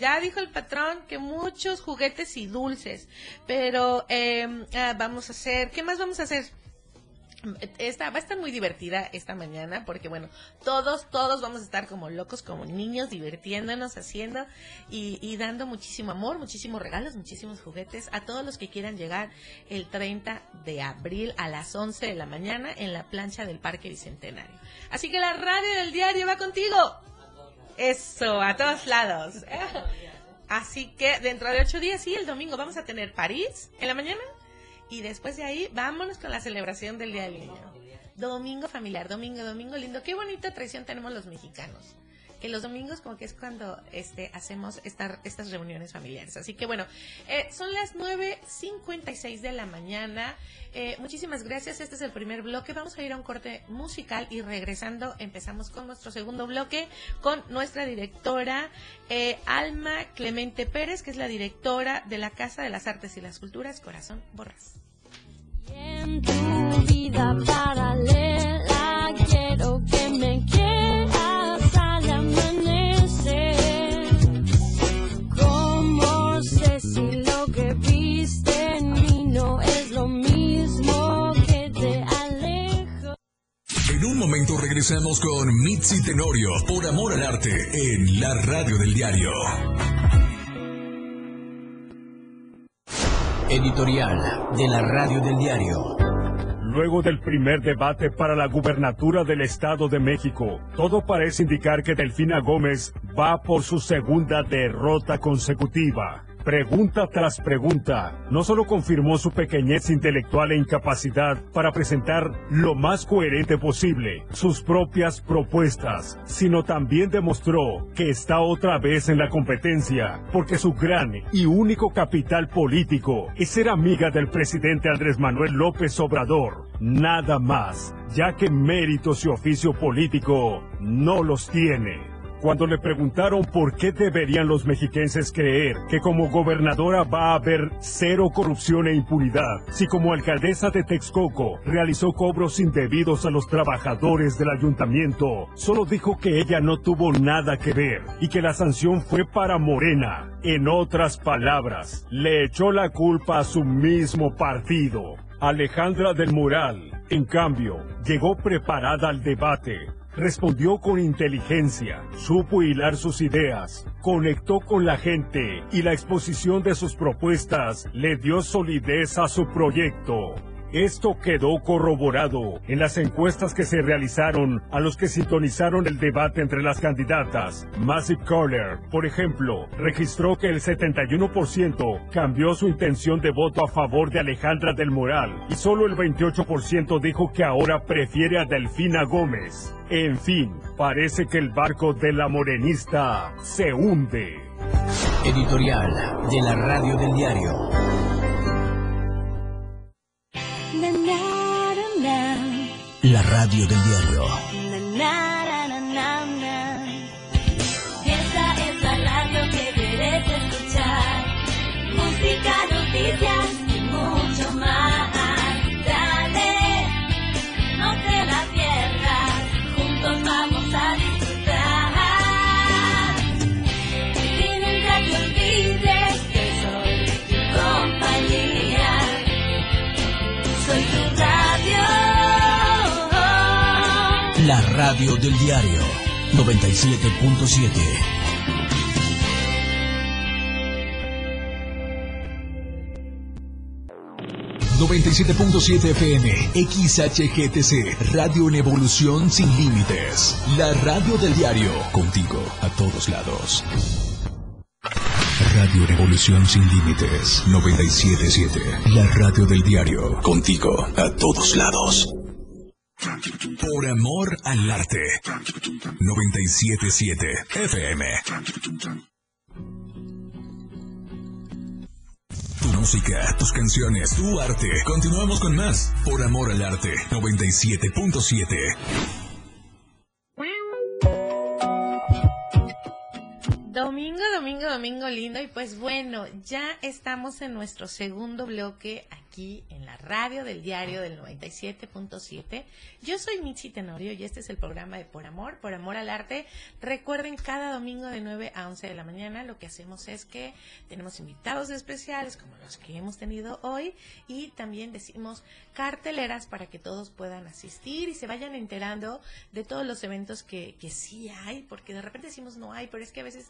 ya dijo el patrón que muchos juguetes y dulces, pero eh, ah, vamos a hacer, ¿qué más vamos a hacer? Esta, va a estar muy divertida esta mañana porque bueno, todos, todos vamos a estar como locos, como niños, divirtiéndonos, haciendo y, y dando muchísimo amor, muchísimos regalos, muchísimos juguetes a todos los que quieran llegar el 30 de abril a las 11 de la mañana en la plancha del Parque Bicentenario. Así que la radio del diario va contigo. Eso, a todos lados. Así que dentro de ocho días, sí, el domingo vamos a tener París en la mañana y después de ahí vámonos con la celebración del Día del Niño. Domingo familiar, domingo, domingo lindo. Qué bonita tradición tenemos los mexicanos. Que los domingos como que es cuando este hacemos esta- estas reuniones familiares. Así que bueno, eh, son las 9.56 de la mañana. Eh, muchísimas gracias. Este es el primer bloque. Vamos a ir a un corte musical y regresando empezamos con nuestro segundo bloque con nuestra directora eh, Alma Clemente Pérez, que es la directora de la Casa de las Artes y las Culturas Corazón Borras. En tu vida paralela En un momento regresamos con Mitzi Tenorio por Amor al Arte en la radio del diario. Editorial de la Radio del Diario. Luego del primer debate para la gubernatura del Estado de México, todo parece indicar que Delfina Gómez va por su segunda derrota consecutiva. Pregunta tras pregunta, no solo confirmó su pequeñez intelectual e incapacidad para presentar lo más coherente posible sus propias propuestas, sino también demostró que está otra vez en la competencia, porque su gran y único capital político es ser amiga del presidente Andrés Manuel López Obrador. Nada más, ya que méritos y oficio político no los tiene. Cuando le preguntaron por qué deberían los mexiquenses creer que como gobernadora va a haber cero corrupción e impunidad, si como alcaldesa de Texcoco realizó cobros indebidos a los trabajadores del ayuntamiento, solo dijo que ella no tuvo nada que ver y que la sanción fue para Morena. En otras palabras, le echó la culpa a su mismo partido. Alejandra del Moral, en cambio, llegó preparada al debate, Respondió con inteligencia, supo hilar sus ideas, conectó con la gente y la exposición de sus propuestas le dio solidez a su proyecto. Esto quedó corroborado en las encuestas que se realizaron a los que sintonizaron el debate entre las candidatas. Massive Caller, por ejemplo, registró que el 71% cambió su intención de voto a favor de Alejandra del Moral y solo el 28% dijo que ahora prefiere a Delfina Gómez. En fin, parece que el barco de la morenista se hunde. Editorial de la Radio del Diario. La Radio del Diario. La radio del diario 97.7. ...97.7 FM... ...XHGTC... ...Radio en evolución sin límites... ...la radio del diario... ...contigo a todos lados... Radio Revolución Sin Límites 977. La radio del diario. Contigo a todos lados. Por amor al arte. 977 FM. Tu música, tus canciones, tu arte. Continuamos con más. Por amor al arte. 97.7. Domingo, domingo, domingo lindo. Y pues bueno, ya estamos en nuestro segundo bloque aquí en la radio del diario del 97.7. Yo soy Michi Tenorio y este es el programa de Por Amor, Por Amor al Arte. Recuerden, cada domingo de 9 a 11 de la mañana lo que hacemos es que tenemos invitados especiales como los que hemos tenido hoy y también decimos carteleras para que todos puedan asistir y se vayan enterando de todos los eventos que, que sí hay, porque de repente decimos no hay, pero es que a veces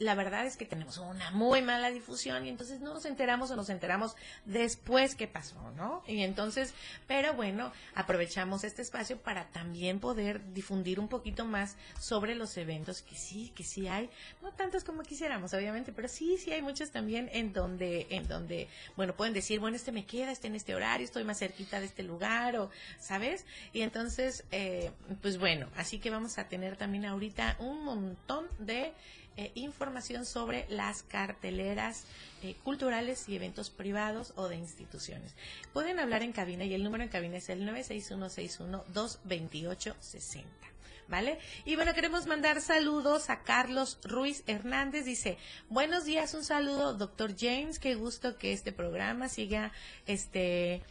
la verdad es que tenemos una muy mala difusión y entonces no nos enteramos o nos enteramos después que pasó, ¿no? Y entonces, pero bueno, aprovechamos este espacio para también poder difundir un poquito más sobre los eventos que sí, que sí hay, no tantos como quisiéramos, obviamente, pero sí, sí hay muchos también en donde, en donde, bueno, pueden decir, bueno, este me queda, este en este horario, estoy más cerquita de este lugar, o, ¿sabes? Y entonces, eh, pues bueno, así que vamos a tener también ahorita un montón de eh, información sobre las carteleras eh, culturales y eventos privados o de instituciones. Pueden hablar en cabina y el número en cabina es el 96161-22860. ¿Vale? Y bueno, queremos mandar saludos a Carlos Ruiz Hernández. Dice, buenos días, un saludo, doctor James. Qué gusto que este programa siga este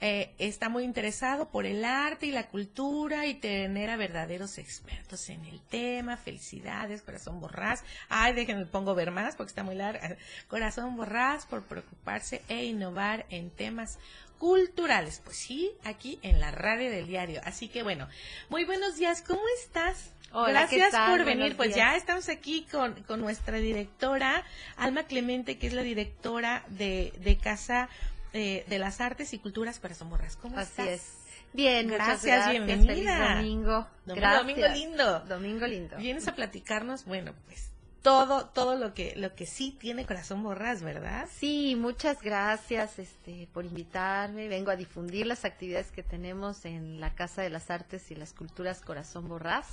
eh, está muy interesado por el arte y la cultura y tener a verdaderos expertos en el tema. Felicidades, Corazón Borrás. Ay, déjenme pongo ver más porque está muy larga. Corazón Borrás por preocuparse e innovar en temas culturales. Pues sí, aquí en la radio del diario. Así que bueno, muy buenos días. ¿Cómo estás? Hola, ¿qué Gracias por venir. Buenos Pues días. ya estamos aquí con, con nuestra directora, Alma Clemente, que es la directora de, de Casa eh, de las Artes y Culturas Corazón Borrás. ¿Cómo Así estás? es. Bien, gracias, gracias. bienvenida. Feliz domingo. Domingo, domingo lindo. Domingo lindo. Vienes a platicarnos, bueno, pues todo, todo lo que, lo que sí tiene Corazón Borrás, ¿verdad? Sí, muchas gracias este, por invitarme. Vengo a difundir las actividades que tenemos en la Casa de las Artes y las Culturas Corazón Borrás.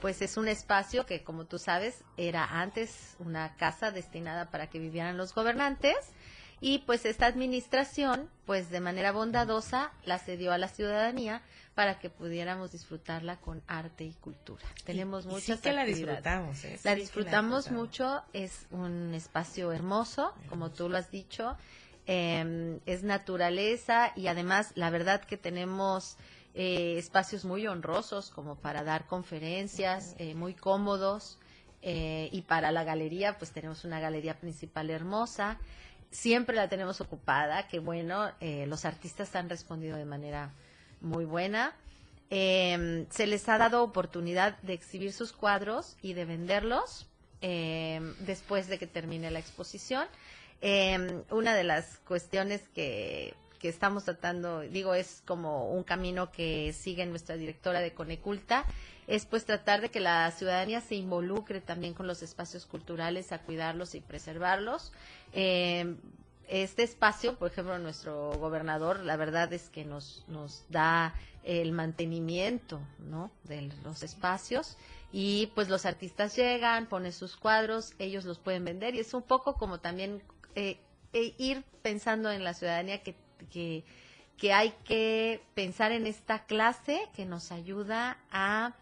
Pues es un espacio que, como tú sabes, era antes una casa destinada para que vivieran los gobernantes y pues esta administración, pues de manera bondadosa, la cedió a la ciudadanía para que pudiéramos disfrutarla con arte y cultura. Tenemos y sí muchas que la disfrutamos, ¿eh? Sí La disfrutamos mucho, es un espacio hermoso, como tú lo has dicho, eh, es naturaleza y además la verdad que tenemos eh, espacios muy honrosos como para dar conferencias, eh, muy cómodos eh, y para la galería pues tenemos una galería principal hermosa. Siempre la tenemos ocupada, que bueno, eh, los artistas han respondido de manera muy buena. Eh, se les ha dado oportunidad de exhibir sus cuadros y de venderlos eh, después de que termine la exposición. Eh, una de las cuestiones que, que estamos tratando, digo, es como un camino que sigue nuestra directora de Coneculta, es pues tratar de que la ciudadanía se involucre también con los espacios culturales a cuidarlos y preservarlos. Eh, este espacio, por ejemplo, nuestro gobernador, la verdad es que nos, nos da el mantenimiento, ¿no? De los espacios y pues los artistas llegan, ponen sus cuadros, ellos los pueden vender y es un poco como también eh, eh, ir pensando en la ciudadanía que, que, que hay que pensar en esta clase que nos ayuda a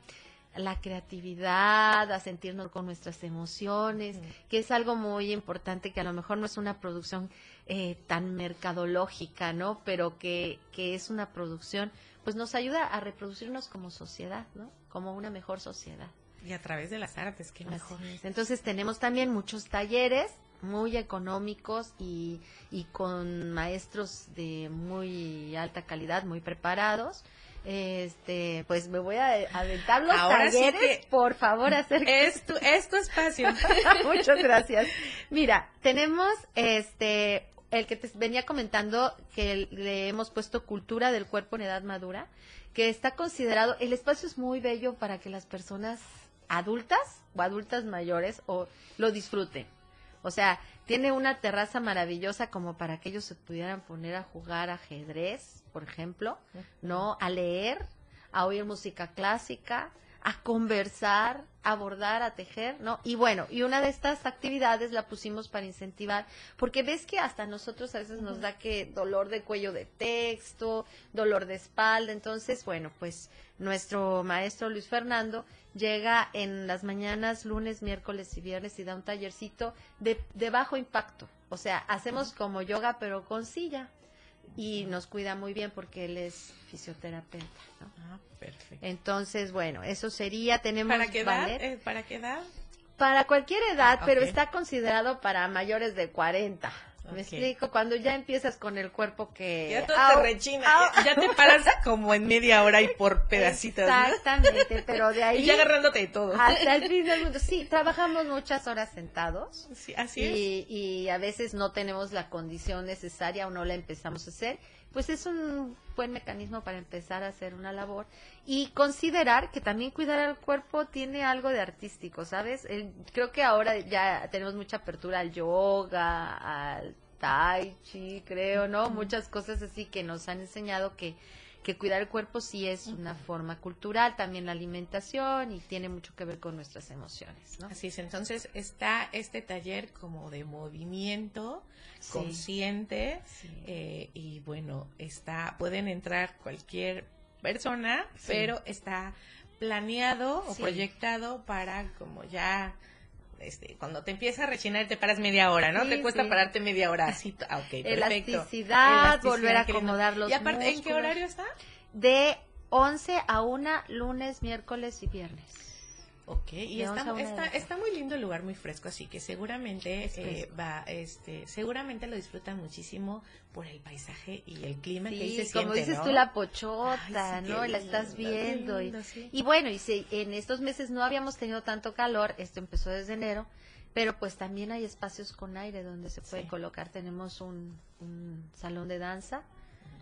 la creatividad, a sentirnos con nuestras emociones, que es algo muy importante que a lo mejor no es una producción eh, tan mercadológica, ¿no? Pero que, que es una producción, pues nos ayuda a reproducirnos como sociedad, ¿no? Como una mejor sociedad. Y a través de las artes, qué mejor. Entonces tenemos también muchos talleres muy económicos y, y con maestros de muy alta calidad, muy preparados. Este, pues me voy a aventar los Ahora sí que por favor, hacer Es tu, es tu espacio. Muchas gracias. Mira, tenemos este el que te venía comentando que le hemos puesto cultura del cuerpo en edad madura, que está considerado, el espacio es muy bello para que las personas adultas o adultas mayores o lo disfruten. O sea, tiene una terraza maravillosa como para que ellos se pudieran poner a jugar ajedrez, por ejemplo, ¿no? A leer, a oír música clásica, a conversar, a bordar, a tejer, ¿no? Y bueno, y una de estas actividades la pusimos para incentivar, porque ves que hasta nosotros a veces nos da que dolor de cuello de texto, dolor de espalda, entonces, bueno, pues nuestro maestro Luis Fernando llega en las mañanas, lunes, miércoles y viernes y da un tallercito de, de bajo impacto, o sea, hacemos como yoga pero con silla y nos cuida muy bien porque él es fisioterapeuta, ¿no? Ah, perfecto. Entonces, bueno, eso sería, tenemos ¿Para qué edad? Eh, ¿Para qué edad? Para cualquier edad, Ah, pero está considerado para mayores de 40. ¿Me explico? Cuando ya empiezas con el cuerpo que... Ya todo Au, te rechina, au. ya, te paras como en media hora y por pedacitos. ¿no? Exactamente, pero de ahí... Y ya agarrándote de todo. Hasta el fin del mundo. Sí, trabajamos muchas horas sentados. Sí, así y, y a veces no tenemos la condición necesaria o no la empezamos a hacer. Pues es un buen mecanismo para empezar a hacer una labor y considerar que también cuidar al cuerpo tiene algo de artístico, ¿sabes? El- creo que ahora ya tenemos mucha apertura al yoga, al tai chi, creo, ¿no? Muchas cosas así que nos han enseñado que que cuidar el cuerpo sí es una forma cultural, también la alimentación y tiene mucho que ver con nuestras emociones, ¿no? Así es, entonces está este taller como de movimiento Sí. consciente Sí. eh, y bueno, está pueden entrar cualquier persona, Sí. pero está planeado o proyectado para como ya este, cuando te empieza a rechinar te paras media hora, ¿no? Sí, te cuesta sí. pararte media hora, así, ah, ok, perfecto. Elasticidad, volver a acomodar los Y aparte, ¿en qué horario está? De 11 a 1, lunes, miércoles y viernes. Ok, y está, 11 a una de está, está muy lindo el lugar, muy fresco, así que seguramente Es eh, va, este, seguramente lo disfrutan muchísimo por el paisaje y el clima que Sí, ahí se como siente, dices ¿no? tú, la pochota, Ay, sí, ¿no? Y la estás lindo, viendo. lindo, y, sí. y bueno, y si en estos meses no habíamos tenido tanto calor, esto empezó desde enero, pero pues también hay espacios con aire donde se puede colocar. Tenemos un, un salón de danza.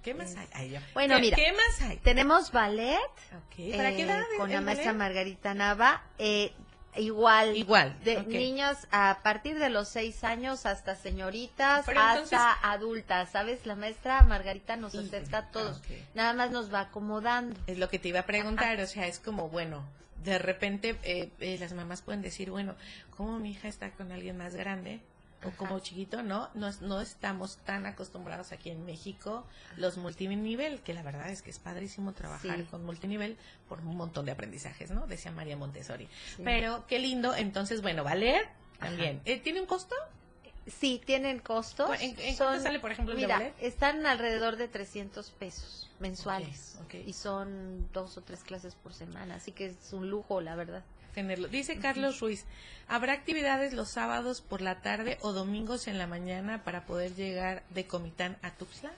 ¿Qué más Es- hay? Ay, ya. Bueno, ¿Qué, mira, qué más hay? Tenemos ballet. Ok, ¿Para qué eh, edad Con la maestra ballet? Margarita Nava. eh, igual. Igual, De ok. niños a partir de los seis años hasta señoritas, Pero hasta entonces- adultas. ¿Sabes? La maestra Margarita nos acerca a todos. ah, ok. Nada más nos va acomodando. Es lo que te iba a preguntar, o sea, es como, bueno, de repente eh, eh, las mamás pueden decir, bueno, como mi hija está con alguien más grande o como chiquito, ¿no? No, es- no estamos tan acostumbrados aquí en México los multinivel, que la verdad es que es padrísimo trabajar Sí. con multinivel por un montón de aprendizajes, ¿no? Decía María Montessori. Sí. Pero qué lindo, entonces, bueno, valer también. Eh, ¿Tiene un costo? Sí, tienen costos. ¿En- en sale, por ejemplo, el Mira, están alrededor de 300 pesos mensuales. Y son dos o tres clases por semana. Así que es un lujo, la verdad. Tenerlo. Dice Carlos Ruiz, ¿habrá actividades los sábados por la tarde o domingos en la mañana para poder llegar de Comitán a Tuxtla?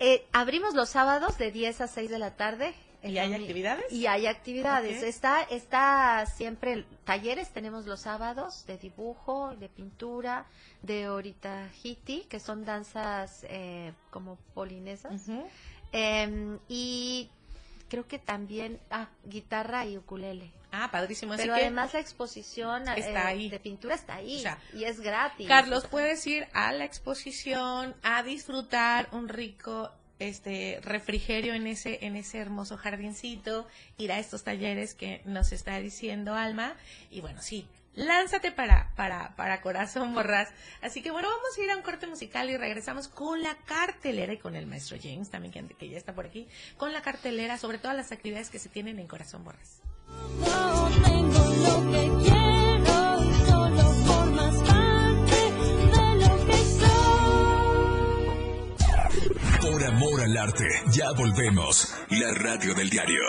Eh, abrimos los sábados de 10 a 6 de la tarde. ¿Y hay actividades? Y hay actividades. Está, está siempre talleres, tenemos los sábados de dibujo, de pintura, de oritahiti, que son danzas eh, como polinesas. Em, y creo que también, ah, guitarra y ukulele. Ah, padrísimo. Así Pero que, además la exposición eh, Está ahí. de pintura está ahí O sea, y es gratis. Carlos, puedes ir a la exposición a disfrutar un rico este refrigerio en ese en ese hermoso jardincito, ir a estos talleres que nos está diciendo Alma y bueno, sí, lánzate para para para Corazón Borrás. Así que bueno, vamos a ir a un corte musical y regresamos con la cartelera y con el maestro James también que, que ya está por aquí, con la cartelera sobre todas las actividades que se tienen en Corazón Borrás. No tengo lo que quiero y solo formas parte de lo que soy. Por amor al arte, ya volvemos. La radio del diario.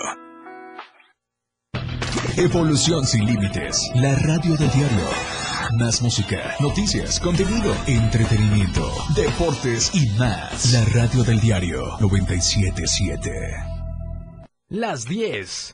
Evolución sin límites. La radio del diario. Más música, noticias, contenido, entretenimiento, deportes y más. La radio del diario 977. Las 10.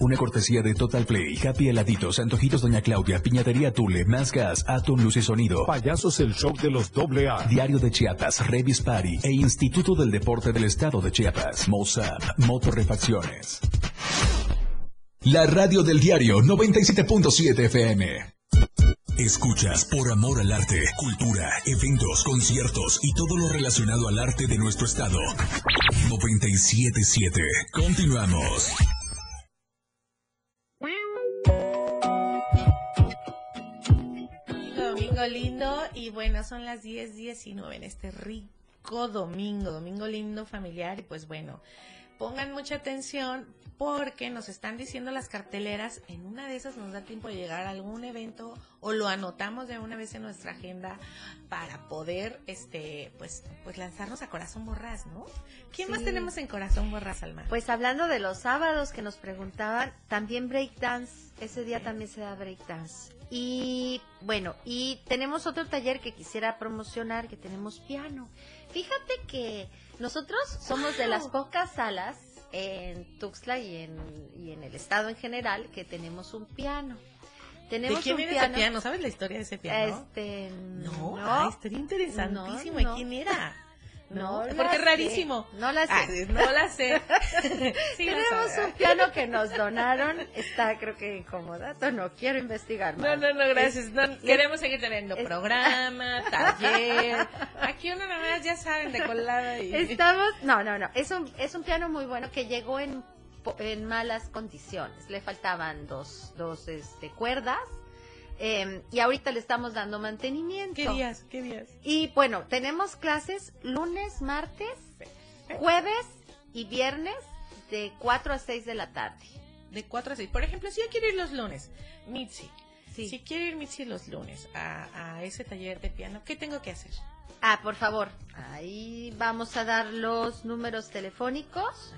Una cortesía de Total Play, Happy Heladitos, Antojitos Doña Claudia, Piñatería Tule, Más Gas, Atom Luz y Sonido, Payasos el show de los doble A. Diario de Chiapas, Revis Party e Instituto del Deporte del Estado de Chiapas, Mozart, Motorrefacciones. La radio del diario 97.7 FM. Escuchas por amor al arte, cultura, eventos, conciertos y todo lo relacionado al arte de nuestro estado. 97.7. Continuamos. Domingo lindo y bueno, son las 10, 19 en este rico domingo, domingo lindo familiar y pues bueno, pongan mucha atención porque nos están diciendo las carteleras, en una de esas nos da tiempo de llegar a algún evento o lo anotamos de una vez en nuestra agenda para poder este pues pues lanzarnos a Corazón Borrás, ¿no? ¿Quién más tenemos en Corazón Borrás, Alma? Pues hablando de los sábados que nos preguntaban, también breakdance, ese día también se da breakdance. Y bueno, y tenemos otro taller que quisiera promocionar, que tenemos piano. Fíjate que nosotros somos de las pocas salas en Tuxtla y en, y en el estado en general que tenemos un piano. Tenemos ¿De quién un viene ese piano? ¿Sabes la historia de ese piano? Este, No, no. ay, estaría interesantísimo. No, no. ¿Y quién era? No, porque es sé. rarísimo. No la sé. Ay, no la sé. Sí Tenemos un piano que nos donaron. Está, creo que incomodato. No quiero investigar No, más. no, no, gracias. Es- No, es- queremos seguir teniendo programa, taller. Aquí uno nada más, ya saben, de colada y... Estamos, no, no, no, es un, es un piano muy bueno que llegó en, en malas condiciones. Le faltaban dos, dos este, cuerdas eh, y ahorita le estamos dando mantenimiento. ¿Qué días? ¿Qué días? Y bueno, tenemos clases lunes, martes, jueves y viernes de 4 a 6 de la tarde. De 4 a 6. Por ejemplo, si yo quiero ir los lunes, Mitzi. Si quiero ir Mitzi los lunes a, a ese taller de piano, ¿qué tengo que hacer? Ah, por favor, ahí vamos a dar los números telefónicos.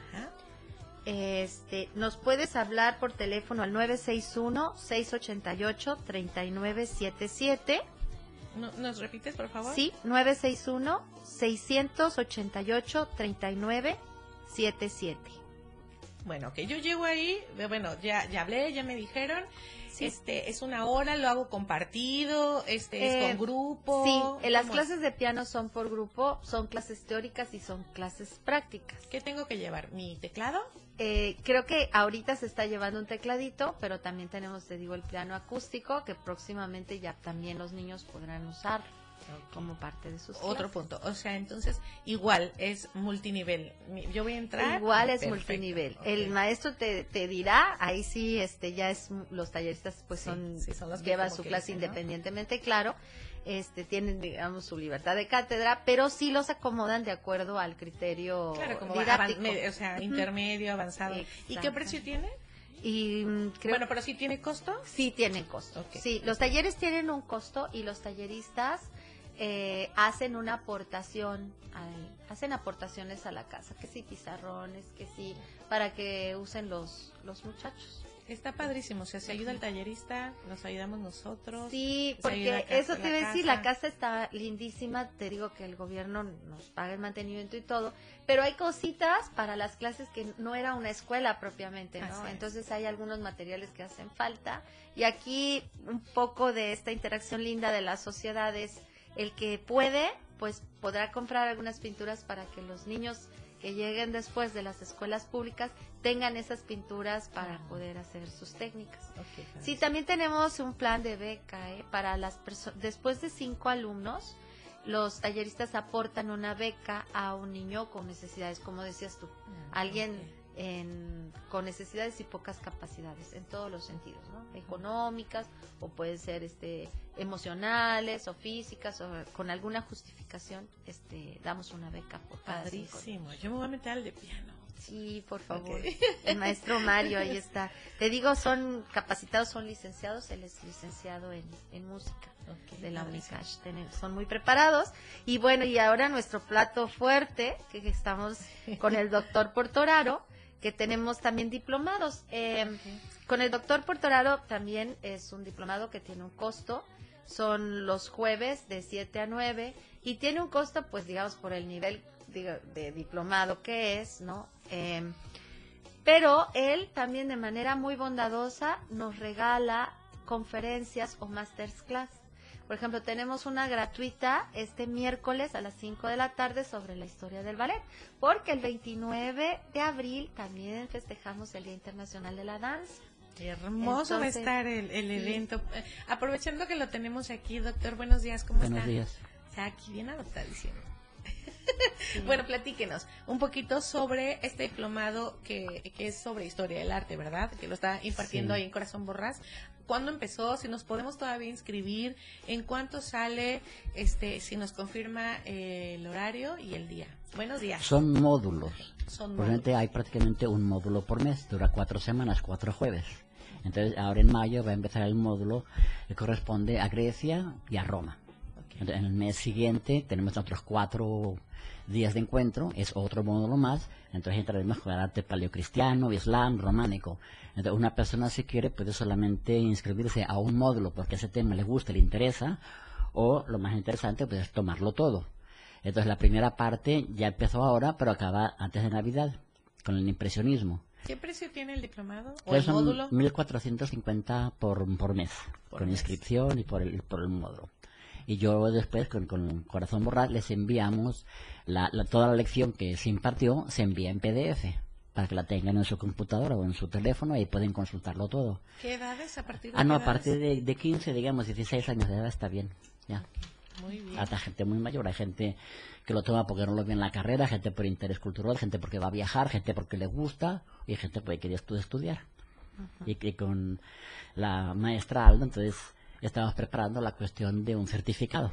Este, nos puedes hablar por teléfono al 961-688-3977. No- ¿Nos repites, por favor? Sí, 961-688-3977. Bueno, que yo llego ahí, eh, bueno, ya, ya hablé, ya me dijeron, este, es una hora, lo hago compartido, este, es Eh, con grupo. Sí, eh, las ¿cómo? clases de piano son por grupo, son clases teóricas y son clases prácticas. ¿Qué tengo que llevar? ¿Mi teclado? Eh, creo que ahorita se está llevando un tecladito, pero también tenemos, te digo, el piano acústico que próximamente ya también los niños podrán usar como parte de sus Otro clases. punto. O sea, entonces, igual, es multinivel. Yo voy a entrar. Igual es Perfecto. multinivel. El maestro te, te dirá, ahí sí, este, ya es, los talleristas pues Sí, son, sí, son los que llevan su clase dicen, ¿no? independientemente, claro, este, tienen, digamos, su libertad de cátedra, pero sí los acomodan de acuerdo al criterio Claro, como didáctico. o sea, intermedio, avanzado. ¿Y qué precio tiene? Y mm, creo Bueno, pero sí tiene costo. Sí, tienen costo. Sí, los talleres tienen un costo y los talleristas eh, hacen una aportación, al- hacen aportaciones a la casa, que sí pizarrones, que sí, para que usen los, los muchachos. Está padrísimo, o sea, se ayuda el tallerista, nos ayudamos nosotros. Sí, porque eso te iba a decir, la casa está lindísima, te digo que el gobierno nos paga el mantenimiento y todo, pero hay cositas para las clases que no era una escuela propiamente, ¿no? es. Entonces hay algunos materiales que hacen falta y aquí un poco de esta interacción linda de las sociedades, el que puede, pues podrá comprar algunas pinturas para que los niños que lleguen después de las escuelas públicas tengan esas pinturas para poder hacer sus técnicas. Sí, también tenemos un plan de beca ¿eh? para las personas. Después de cinco alumnos, los talleristas aportan una beca a un niño con necesidades, como decías tú, alguien en- con necesidades y pocas capacidades, en todos los sentidos, ¿no? Económicas o pueden ser este emocionales o físicas o con alguna justificación, este, damos una beca por cada Padrísimo. Yo me voy a meter al de piano. Sí, por favor. El maestro Mario, ahí está. Te digo, son capacitados, son licenciados. Él es licenciado en, en música de la. Unicash. Son muy preparados. Y bueno, y ahora nuestro plato fuerte, que estamos con el doctor Portoraro, que tenemos también diplomados. Eh, Con el doctor Portoraro también es un diplomado que tiene un costo. Son los jueves de 7 a 9 y tiene un costo, pues digamos, por el nivel de diplomado que es, ¿no? Eh, pero él también de manera muy bondadosa nos regala conferencias o masterclass. Por ejemplo, tenemos una gratuita este miércoles a las 5 de la tarde sobre la historia del ballet, porque el 29 de abril también festejamos el Día Internacional de la Danza. Hermoso va a Entonces, estar el, el sí. evento. Eh, aprovechando que lo tenemos aquí, doctor, buenos días, ¿cómo Buenos está? días. Está aquí bien adoptadísimo. bueno, platíquenos un poquito sobre este diplomado que, que es sobre historia del arte, ¿verdad? Que lo está impartiendo Sí. ahí en Corazón Borrás. ¿Cuándo empezó? Si nos podemos todavía inscribir, ¿en cuánto sale? Este, si nos confirma eh, el horario y el día. Buenos días. Son módulos. Son ejemplo, hay prácticamente un módulo por mes, dura cuatro semanas, cuatro jueves. Entonces, ahora en mayo va a empezar el módulo que corresponde a Grecia y a Roma. Entonces, en el mes siguiente tenemos otros cuatro días de encuentro, es otro módulo más. Entonces entraremos con el arte paleocristiano, islam, románico. Entonces, una persona si quiere puede solamente inscribirse a un módulo porque ese tema le gusta, le interesa, o lo más interesante pues es tomarlo todo. Entonces la primera parte ya empezó ahora, pero acaba antes de Navidad, con el impresionismo. ¿Qué precio tiene el diplomado o el módulo? 1.450 por, por mes, con inscripción y por el, por el módulo. Y yo después, con, con Corazón Borrás, les enviamos la, la- toda la lección que se impartió, se envía en PDF, para que la tengan en su computadora o en su teléfono y pueden consultarlo todo. ¿Qué edades a partir de Ah, no, a partir de, de 15, digamos, 16 años de edad está bien, ya. Muy bien. Hasta gente muy mayor, hay gente que lo toma porque no lo ve en la carrera, gente por interés cultural, gente porque va a viajar, gente porque le gusta y gente porque estu- estudiar. Y que con la maestra Alda, entonces estamos preparando la cuestión de un certificado,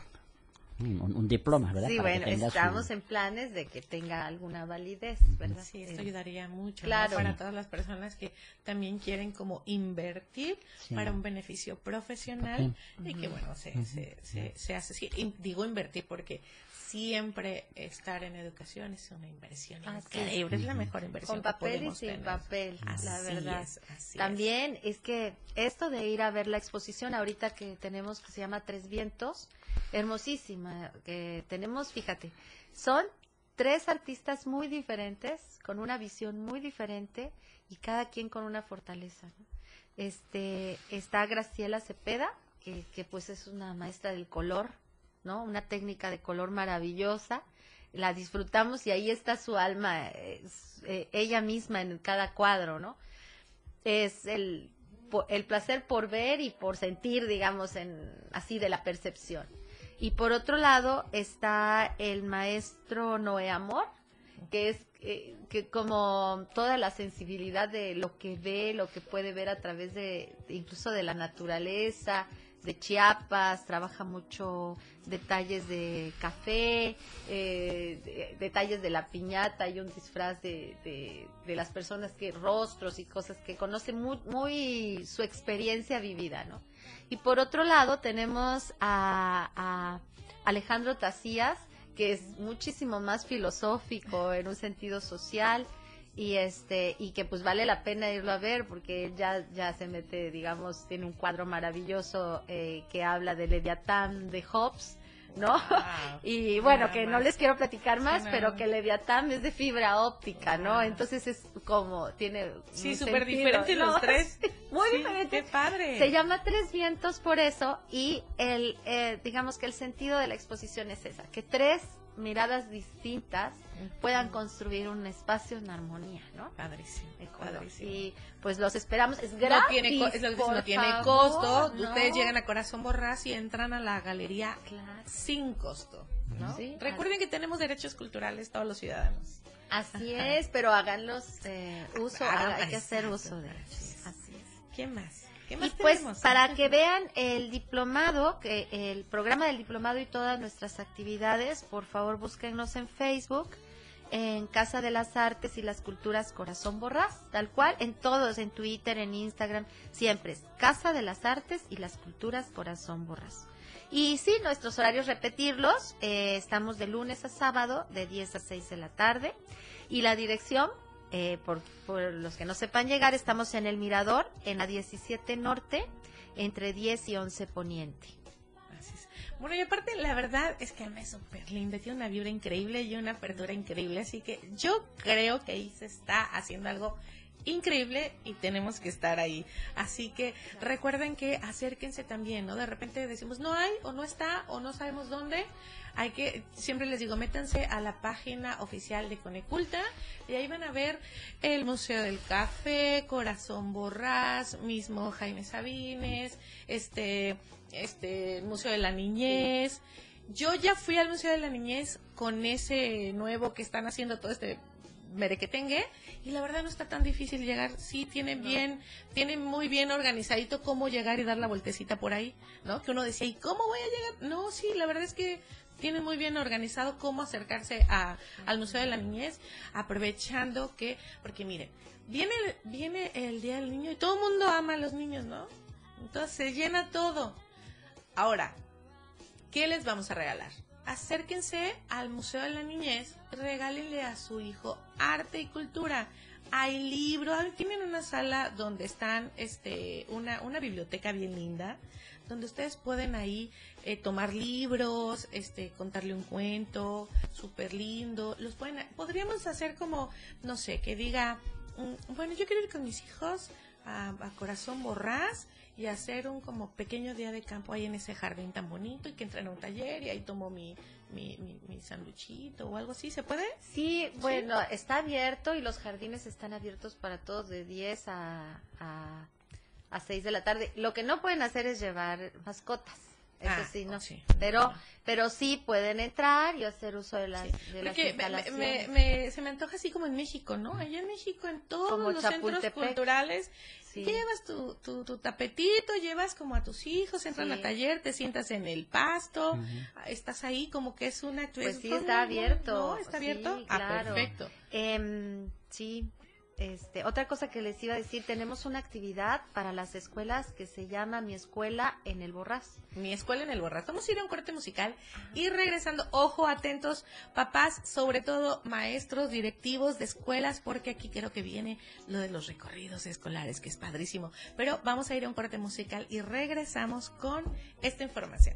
un, un diploma, ¿verdad? Sí, Para bueno, su- estamos en planes de que tenga alguna validez, ¿verdad? Sí, esto ayudaría mucho ¿no? Claro. para Sí. todas las personas que también quieren como invertir Sí. para un beneficio profesional y que bueno, se, se, se, se hace, digo invertir porque siempre estar en educación es una inversión Ah, sí. increíble, es la mejor inversión Con que papel y sin tener. papel, la Así verdad. es, así También es. que esto de ir a ver la exposición ahorita que tenemos que se llama Tres Vientos, hermosísima, que tenemos, fíjate, son tres artistas muy diferentes, con una visión muy diferente y cada quien con una fortaleza. ¿no? Este, está Graciela Cepeda, que, que pues es una maestra del color, ¿no? Una técnica de color maravillosa. La disfrutamos y ahí está su alma, es, eh, ella misma en cada cuadro, ¿no? Es el, el placer por ver y por sentir, digamos, en, así de la percepción. Y por otro lado está el maestro Noé Amor, que es eh, que como toda la sensibilidad de lo que ve, lo que puede ver a través de incluso de la naturaleza, de Chiapas, trabaja mucho detalles de café, eh, de- detalles de la piñata, hay un disfraz de, de, de las personas que, rostros y cosas que conoce muy, muy su experiencia vivida, ¿no? Y por otro lado tenemos a, a Alejandro Tacías, que es muchísimo más filosófico en un sentido social y este y que pues vale la pena irlo a ver porque ya ya se mete digamos tiene un cuadro maravilloso eh, que habla de Leviatán de Hobbes ¿no? y bueno, que no les quiero platicar más, Sí, pero que Leviatán es de fibra óptica, ¿no? Entonces es como, tiene... Sí, súper diferente ¿no? los tres. Sí, muy Sí, diferente. Qué padre. Se llama Tres Vientos por eso y el, eh, digamos que el sentido de la exposición es esa, que tres miradas distintas puedan construir un espacio en armonía, ¿no? Padrísimo. Padrísimo. Y pues los esperamos, es No gratis. tiene, co- es lo que no tiene favor, costo. ¿no? Ustedes llegan a Corazón Borrás y entran a la galería sin costo. ¿no? Sí, Recuerden que tenemos derechos culturales todos los ciudadanos. Así es, pero háganlos eh, uso, Hagan- hay que hacer uso de ellos. Así es. ¿Qué más? ¿Qué Y pues tenemos? para que vean el diplomado, que el programa del diplomado y todas nuestras actividades, por favor búsquennos en Facebook, en Casa de las Artes y las Culturas Corazón Borrás, tal cual, en todos, en Twitter, en Instagram, siempre es Casa de las Artes y las Culturas Corazón Borrás. Y sí, nuestros horarios repetirlos, eh, estamos de lunes a sábado, de 10 a 6 de la tarde, y la dirección, eh, por, por los que no sepan llegar, estamos en el Mirador, en la 17 Norte, entre 10 y 11 Poniente. Bueno, y aparte, la verdad es que Alma es súper linda, tiene una vibra increíble y una apertura increíble, así que yo creo que ahí se está haciendo algo increíble y tenemos que estar ahí. Así que recuerden que acérquense también, ¿no? De repente decimos no hay o no está o no sabemos dónde. Hay que, siempre les digo, métanse a la página oficial de Coneculta y ahí van a ver el Museo del Café, Corazón Borrás, mismo Jaime Sabines, este, este, el Museo de la Niñez. Yo ya fui al Museo de la Niñez con ese nuevo que están haciendo todo este merequetengue y la verdad no está tan difícil llegar. Sí, tienen bien, tienen muy bien organizadito cómo llegar y dar la vueltecita por ahí, ¿no? Que uno decía, ¿y cómo voy a llegar? No, sí, la verdad es que tienen muy bien organizado cómo acercarse a, al Museo de la Niñez, aprovechando que, porque miren, viene, el- viene el Día del Niño y todo el mundo ama a los niños, ¿no? Entonces se llena todo. Ahora, ¿qué les vamos a regalar? Acérquense al Museo de la Niñez, regálenle a su hijo arte y cultura. Hay libros, tienen una sala donde están, este, una, una biblioteca bien linda, donde ustedes pueden ahí eh, tomar libros, este, contarle un cuento, súper lindo. Los pueden, podríamos hacer como, no sé, que diga, mm, bueno, yo quiero ir con mis hijos a Corazón Borrás y hacer un como pequeño día de campo ahí en ese jardín tan bonito y que entren a un taller y ahí tomo mi, mi, mi, mi sanduchito o algo así, ¿se puede? Sí, bueno, está abierto y los jardines están abiertos para todos de 10 a, a, a 6 de la tarde. Lo que no pueden hacer es llevar mascotas. Eso Ah, sí, no. sí. Pero, pero sí pueden entrar y hacer uso de las, de las Porque me- me, instalaciones. me- se me antoja así como en México, ¿no? Allá en México, en todos Como los centros culturales, Sí. llevas tu, tu, tu tapetito, llevas como a tus hijos, entran Sí. al taller, te sientas en el pasto, estás ahí como que es una actividad. Pues sí, está abierto. ¿No? ¿Está abierto? Sí, Ah, perfecto. Em, sí. Este, otra cosa que les iba a decir, tenemos una actividad para las escuelas que se llama Mi Escuela en el Borrás. Mi escuela en el Borras. Vamos a ir a un corte musical y regresando, ojo, atentos, papás, sobre todo maestros, directivos de escuelas, porque aquí creo que viene lo de los recorridos escolares, que es padrísimo. Pero vamos a ir a un corte musical y regresamos con esta información.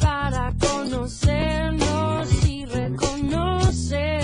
para conocernos y reconocer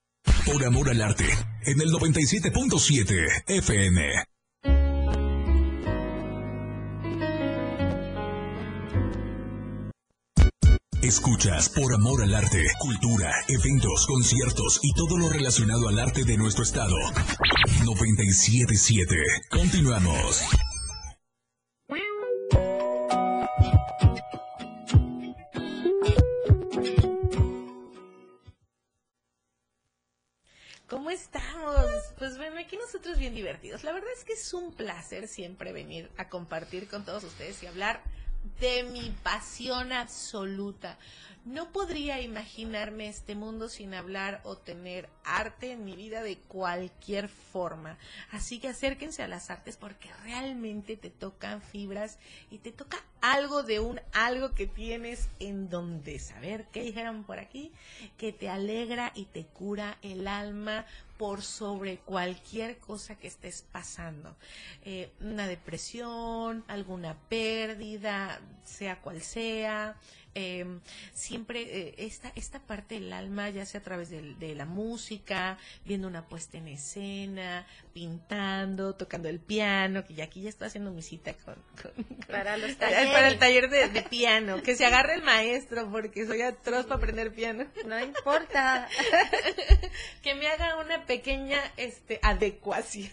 Por amor al arte, en el 97.7 FM. Escuchas por amor al arte, cultura, eventos, conciertos y todo lo relacionado al arte de nuestro estado. 977. Continuamos. ¿Cómo estamos? Pues bueno, aquí nosotros bien divertidos. La verdad es que es un placer siempre venir a compartir con todos ustedes y hablar de mi pasión absoluta. No podría imaginarme este mundo sin hablar o tener arte en mi vida de cualquier forma. Así que acérquense a las artes porque realmente te tocan fibras y te toca algo de un algo que tienes en donde saber qué dijeron por aquí, que te alegra y te cura el alma por sobre cualquier cosa que estés pasando. Eh, una depresión, alguna pérdida, sea cual sea. Eh, siempre eh, esta, esta parte del alma, ya sea a través del- de, la música, viendo una puesta en escena, pintando, tocando el piano, que ya aquí ya estoy haciendo mi cita con, con- Para los para talleres. el taller de, de piano, que se agarre el maestro porque soy atroz para aprender piano. No importa. que me haga una pequeña este adecuación.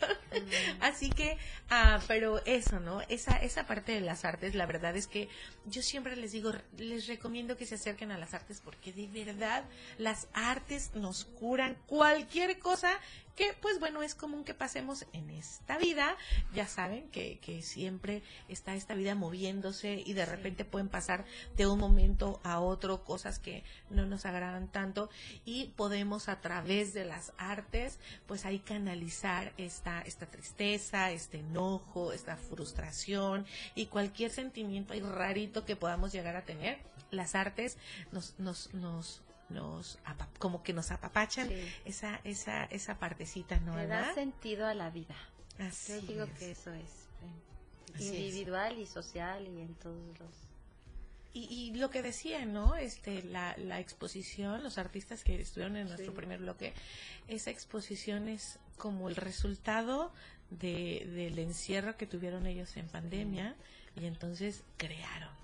Así que, ah, pero eso, ¿no? Esa, esa parte de las artes, la verdad es que yo siempre les digo, les recomiendo que se acerquen a las artes porque de verdad las artes nos curan cualquier cosa que pues bueno es común que pasemos en esta vida. Ya saben que, que siempre está esta vida moviéndose y de repente pueden pasar de un momento a otro cosas que no nos agradan tanto. Y podemos a través de las artes pues ahí canalizar esta esta tristeza este enojo esta frustración y cualquier sentimiento ahí rarito que podamos llegar a tener las artes nos nos nos nos como que nos apapachan esa esa esa partecita no Le da sentido a la vida. Así Yo digo es. que eso es. eh, es. individual y social y en todos los... Y, y lo que decía, ¿no? Este, la, la exposición, los artistas que estuvieron en nuestro Sí. primer bloque, esa exposición es como el resultado de, del encierro que tuvieron ellos en pandemia y entonces crearon.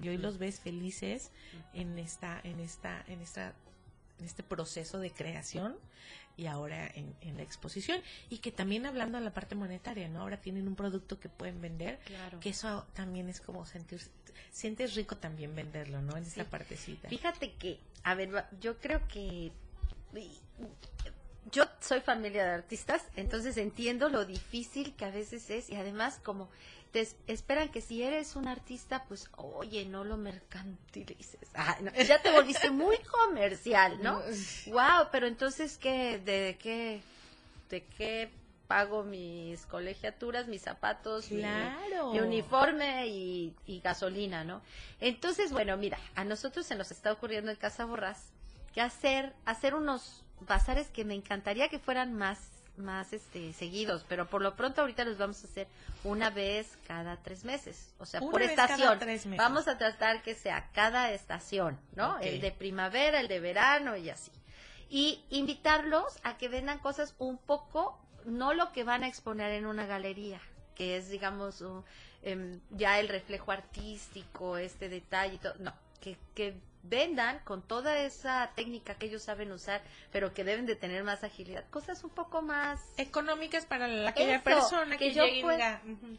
Y hoy los ves felices en esta, en esta, en esta, en este proceso de creación y ahora en, en la exposición y que también hablando de la parte monetaria, ¿no? Ahora tienen un producto que pueden vender, Claro. que eso también es como sentir, sientes rico también venderlo, ¿no? En esta Sí. partecita. Fíjate que, a ver, yo creo que yo soy familia de artistas, entonces entiendo lo difícil que a veces es y además como te es- esperan que si eres un artista, pues oye, no lo mercantilices. Ah, no, ya te volviste muy comercial, ¿no? Wow, pero entonces qué de qué de qué pago mis colegiaturas, mis zapatos, mi- uniforme y, y gasolina, ¿no? Entonces, bueno, mira, a nosotros se nos está ocurriendo en Casa Borrás que hacer hacer unos bazares que me encantaría que fueran más más este seguidos, pero por lo pronto ahorita los vamos a hacer una vez cada tres meses, o sea, Una por estación. Vamos a tratar que sea cada estación, ¿no? El de primavera, el de verano y así. Y invitarlos a que vendan cosas un poco, no lo que van a exponer en una galería, que es, digamos, un- em, ya el reflejo artístico, este detalle y todo. No, que, que vendan con toda esa técnica que ellos saben usar, pero que deben de tener más agilidad, cosas un poco más económicas para la, aquella Eso, persona que, yo llegue.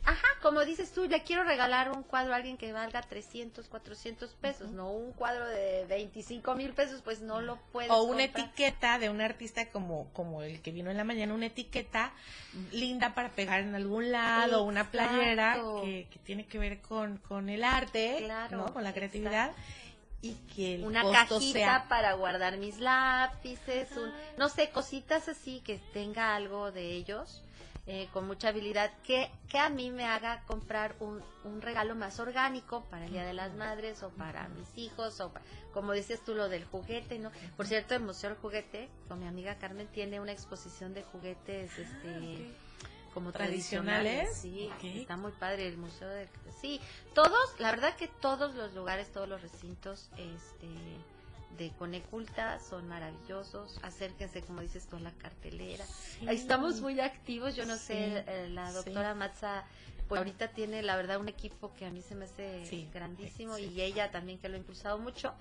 Ajá, como dices tú, le quiero regalar un cuadro a alguien que valga 300, 400 pesos, no un cuadro de 25 mil pesos, pues no lo puedes o una comprar. etiqueta de un artista como como el que vino en la mañana, una etiqueta linda para pegar en algún lado, una playera Exacto. que, que tiene que ver con, con el arte, Claro, ¿no? con la creatividad y que el una costo cajita sea para guardar mis lápices, un- no sé, cositas así que tenga algo de ellos. eh, con mucha habilidad que, que a mí me haga comprar un, un regalo más orgánico para el Día de las Madres o para mis hijos o pa- como dices tú lo del juguete, ¿no? Por cierto, el Museo del Juguete con mi amiga Carmen tiene una exposición de juguetes este como Tradicionales. tradicionales, sí, está muy padre el museo de sí, todos, la verdad que todos los lugares, todos los recintos este de Coneculta son maravillosos, acérquense como dices tú a la cartelera. Ahí estamos muy activos, yo no Sí, sé, eh, la sí. doctora Matza pues ahorita tiene la verdad un equipo que a mí se me hace grandísimo y ella también que lo ha impulsado mucho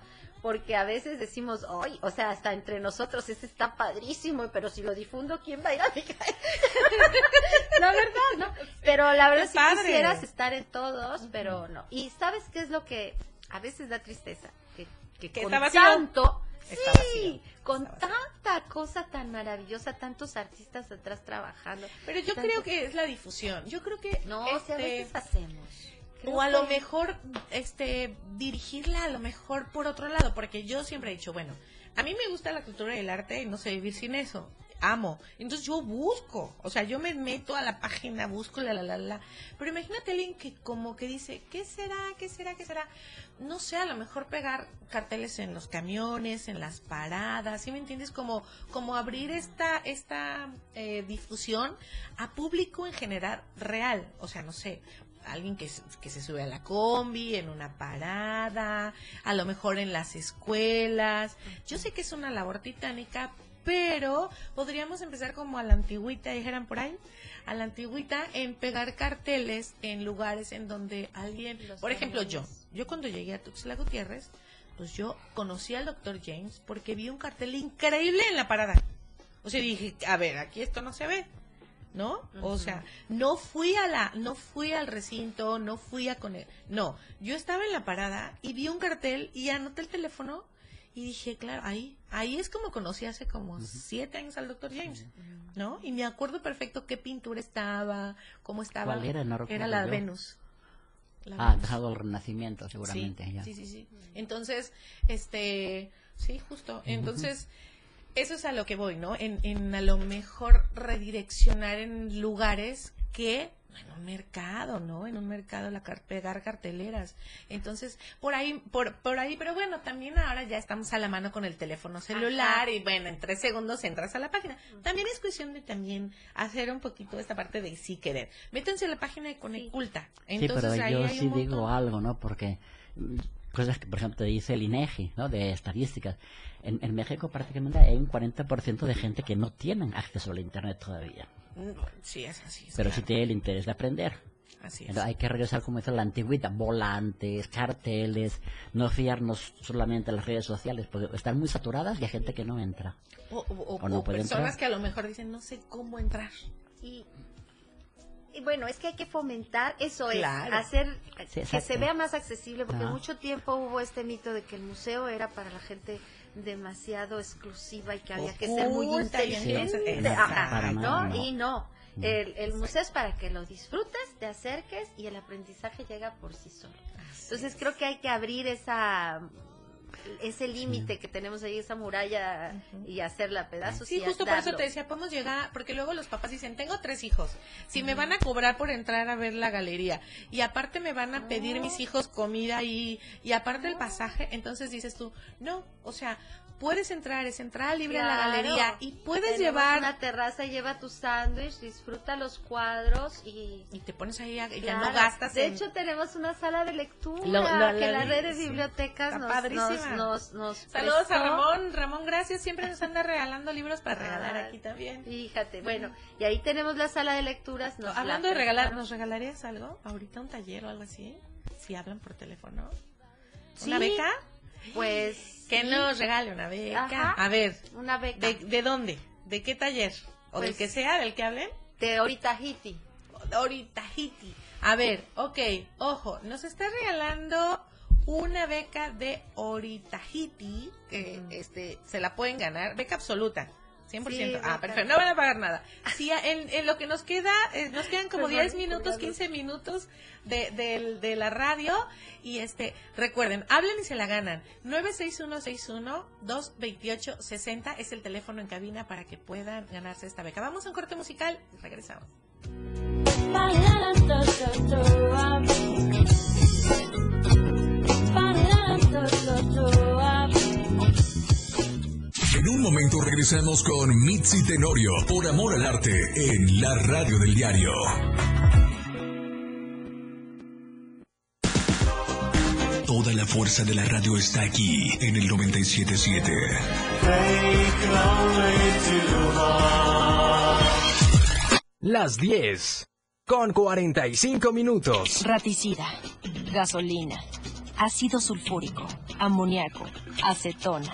porque a veces decimos, hoy, o sea, hasta entre nosotros ese está padrísimo, pero si lo difundo, ¿quién va a ir a mi casa?" La verdad, ¿no? Pero la verdad si padre. quisieras estar en todos, pero no. Y ¿sabes qué es lo que a veces da tristeza? Que, que Que con tanto, sí, con tanta cosa tan maravillosa, tantos artistas atrás trabajando. Pero yo Tanto- creo que es la difusión. Yo creo que No, si a este, veces hacemos. Creo o a lo mejor este dirigirla a lo mejor por otro lado, porque yo siempre he dicho, bueno, a mí me gusta la cultura y el arte y no sé vivir sin eso. Amo. Entonces yo busco, o sea, yo me meto a la página, busco la la la la. Pero imagínate alguien que como que dice, ¿qué será? ¿Qué será? ¿Qué será? No sé, a lo mejor pegar carteles en los camiones, en las paradas, ¿sí me entiendes? Como como abrir esta esta eh, difusión a público en general real, o sea, no sé, alguien que, se- que se sube a la combi, en una parada, a lo mejor en las escuelas. Yo sé que es una labor titánica, pero podríamos empezar como a la antigüita, dijeran por ahí, a la antigüita en pegar carteles en lugares en donde alguien, por ejemplo yo, yo cuando llegué a Tuxtla Gutiérrez, pues yo conocí al doctor James porque vi un cartel increíble en la parada. O sea, dije, a ver, aquí esto no se ve. ¿No? O sea, no fui a la, no fui al recinto, no fui a con él, no, yo estaba en la parada y vi un cartel y anoté el teléfono y dije, claro, ahí, ahí es como conocí hace como siete años al doctor James, ¿no? Y me acuerdo perfecto qué pintura estaba, cómo estaba. ¿Cuál era? No recuerdo la yo. Venus. La Ah, Venus. dejado el renacimiento, seguramente. Sí, ya. sí, sí, sí. Entonces, este, sí, justo. Entonces, eso es a lo que voy, ¿no? En, en a lo mejor redireccionar en lugares que en un mercado, ¿no? En un mercado la car- pegar carteleras. Entonces, por ahí, por, por ahí, pero bueno, también ahora ya estamos a la mano con el teléfono celular Ajá. y bueno, en tres segundos entras a la página. También es cuestión de también hacer un poquito esta parte de sí querer. Métanse a la página de Coneculta. Entonces, sí, pero ahí yo hay sí un digo algo, ¿no? Porque cosas que, por ejemplo, te dice el INEGI, ¿no? De estadísticas. En, en México prácticamente hay un 40% de gente que no tienen acceso al Internet todavía. Mm, Sí, es así. es pero sí claro. tiene el interés de aprender. Así es. Entonces, hay que regresar, como dice la antigüedad, volantes, carteles, no fiarnos solamente a las redes sociales, porque están muy saturadas y hay gente que no entra. O, o- o- o no o puede personas entrar. que a lo mejor dicen, no sé cómo entrar. Y bueno, es que hay que fomentar eso, Claro. es hacer Sí, que se vea más accesible, porque Ah. mucho tiempo hubo este mito de que el museo era para la gente demasiado exclusiva y que había que ser muy inteligente. Y no, el, el museo es para que lo disfrutes, te acerques y el aprendizaje llega por sí solo. Entonces creo que hay que abrir esa ese límite que tenemos ahí, esa muralla y hacerla a pedazos Sí, y justo por eso te decía, podemos llegar, porque luego los papás dicen, tengo tres hijos, si me van a cobrar por entrar a ver la galería, y aparte me van a pedir mis hijos comida y, y aparte el pasaje, entonces dices tú, no, o sea, puedes entrar, es entrada libre a la Claro. galería, y puedes Tenemos llevar... una terraza, lleva tu sándwich, disfruta los cuadros y... Y te pones ahí a- y ya no Claro. gastas De en- hecho, tenemos una sala de lectura Lo- lo- que lo- la red de sí. bibliotecas nos, nos, nos, nos Saludos a prestó. Ramón, Ramón, gracias, siempre nos anda regalando libros para regalar Ah, aquí también. Fíjate, bueno, y ahí tenemos la sala de lecturas. nos Hablando la de regalar. ¿nos regalarías algo? ¿Ahorita un taller o algo así? Si hablan por teléfono. Sí. ¿Una beca? Pues Que nos regale una beca. Ajá, A ver, una beca. ¿de, de dónde? ¿De qué taller? ¿O del Pues- que sea, del que hablen? De ahorita Hiti. Ahorita Hiti. A ver, ok, ojo, nos está regalando una beca de Oritahiti, que este, se la pueden ganar, beca absoluta. 100%. Sí, ah, perfecto. No van a pagar nada. Sí, en, en lo que nos queda, eh, nos quedan como Perdón, 10 minutos, perdón. 15 minutos de, del- de la radio. Y este, recuerden, hablen y se la ganan. 96161-228-60 es el teléfono en cabina para que puedan ganarse esta beca. Vamos a un corte musical y regresamos. En un momento regresamos con Mitzi Tenorio por Amor al Arte en la radio del diario. Toda la fuerza de la radio está aquí en el 977. Las 10 con 45 minutos. Raticida, gasolina, ácido sulfúrico, amoníaco, acetona.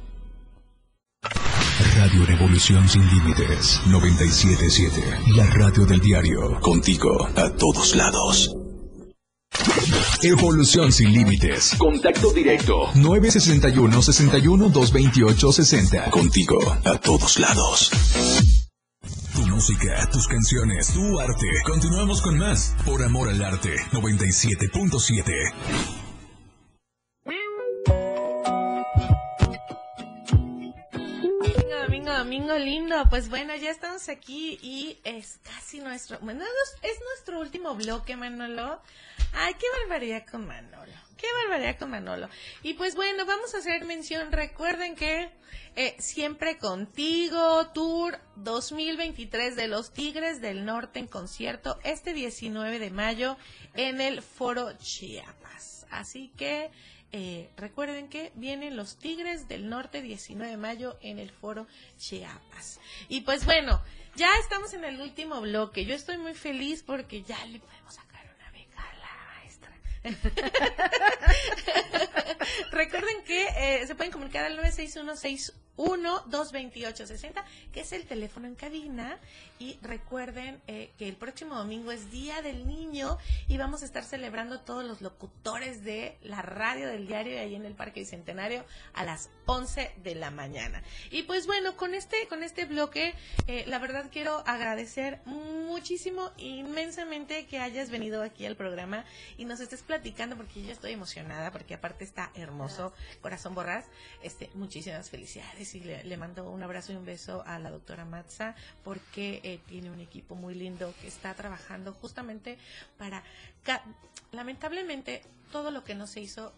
Radio Revolución Sin Límites 977. La radio del diario. Contigo a todos lados. Evolución sin límites. Contacto directo. 961 61 228 60. Contigo a todos lados. Tu música, tus canciones, tu arte. Continuamos con más. Por amor al arte. 97.7. domingo, lindo. Pues bueno, ya estamos aquí y es casi nuestro, bueno, es nuestro último bloque, Manolo. Ay, qué barbaridad con Manolo. Qué barbaridad con Manolo. Y pues bueno, vamos a hacer mención. Recuerden que eh, Siempre Contigo, Tour 2023 de los Tigres del Norte en concierto este 19 de mayo en el Foro Chiapas. Así que eh, recuerden que vienen los Tigres del Norte 19 de mayo en el Foro Chiapas. Y pues bueno, ya estamos en el último bloque. Yo estoy muy feliz porque ya le podemos sacar una beca a la maestra. Recuerden que eh, se pueden comunicar al 961-61-228-60, que es el teléfono en cabina. Y recuerden eh, que el próximo domingo es Día del Niño y vamos a estar celebrando todos los locutores de la radio del diario ahí en el Parque Bicentenario a las 11 de la mañana. Y pues bueno, con este, con este bloque, eh, la verdad quiero agradecer muchísimo, inmensamente que hayas venido aquí al programa y nos estés platicando porque yo estoy emocionada porque aparte está hermoso, Corazón Borrás. Este, muchísimas felicidades y le, le mando un abrazo y un beso a la doctora Matza porque eh, tiene un equipo muy lindo que está trabajando justamente para... Lamentablemente, todo lo que no se hizo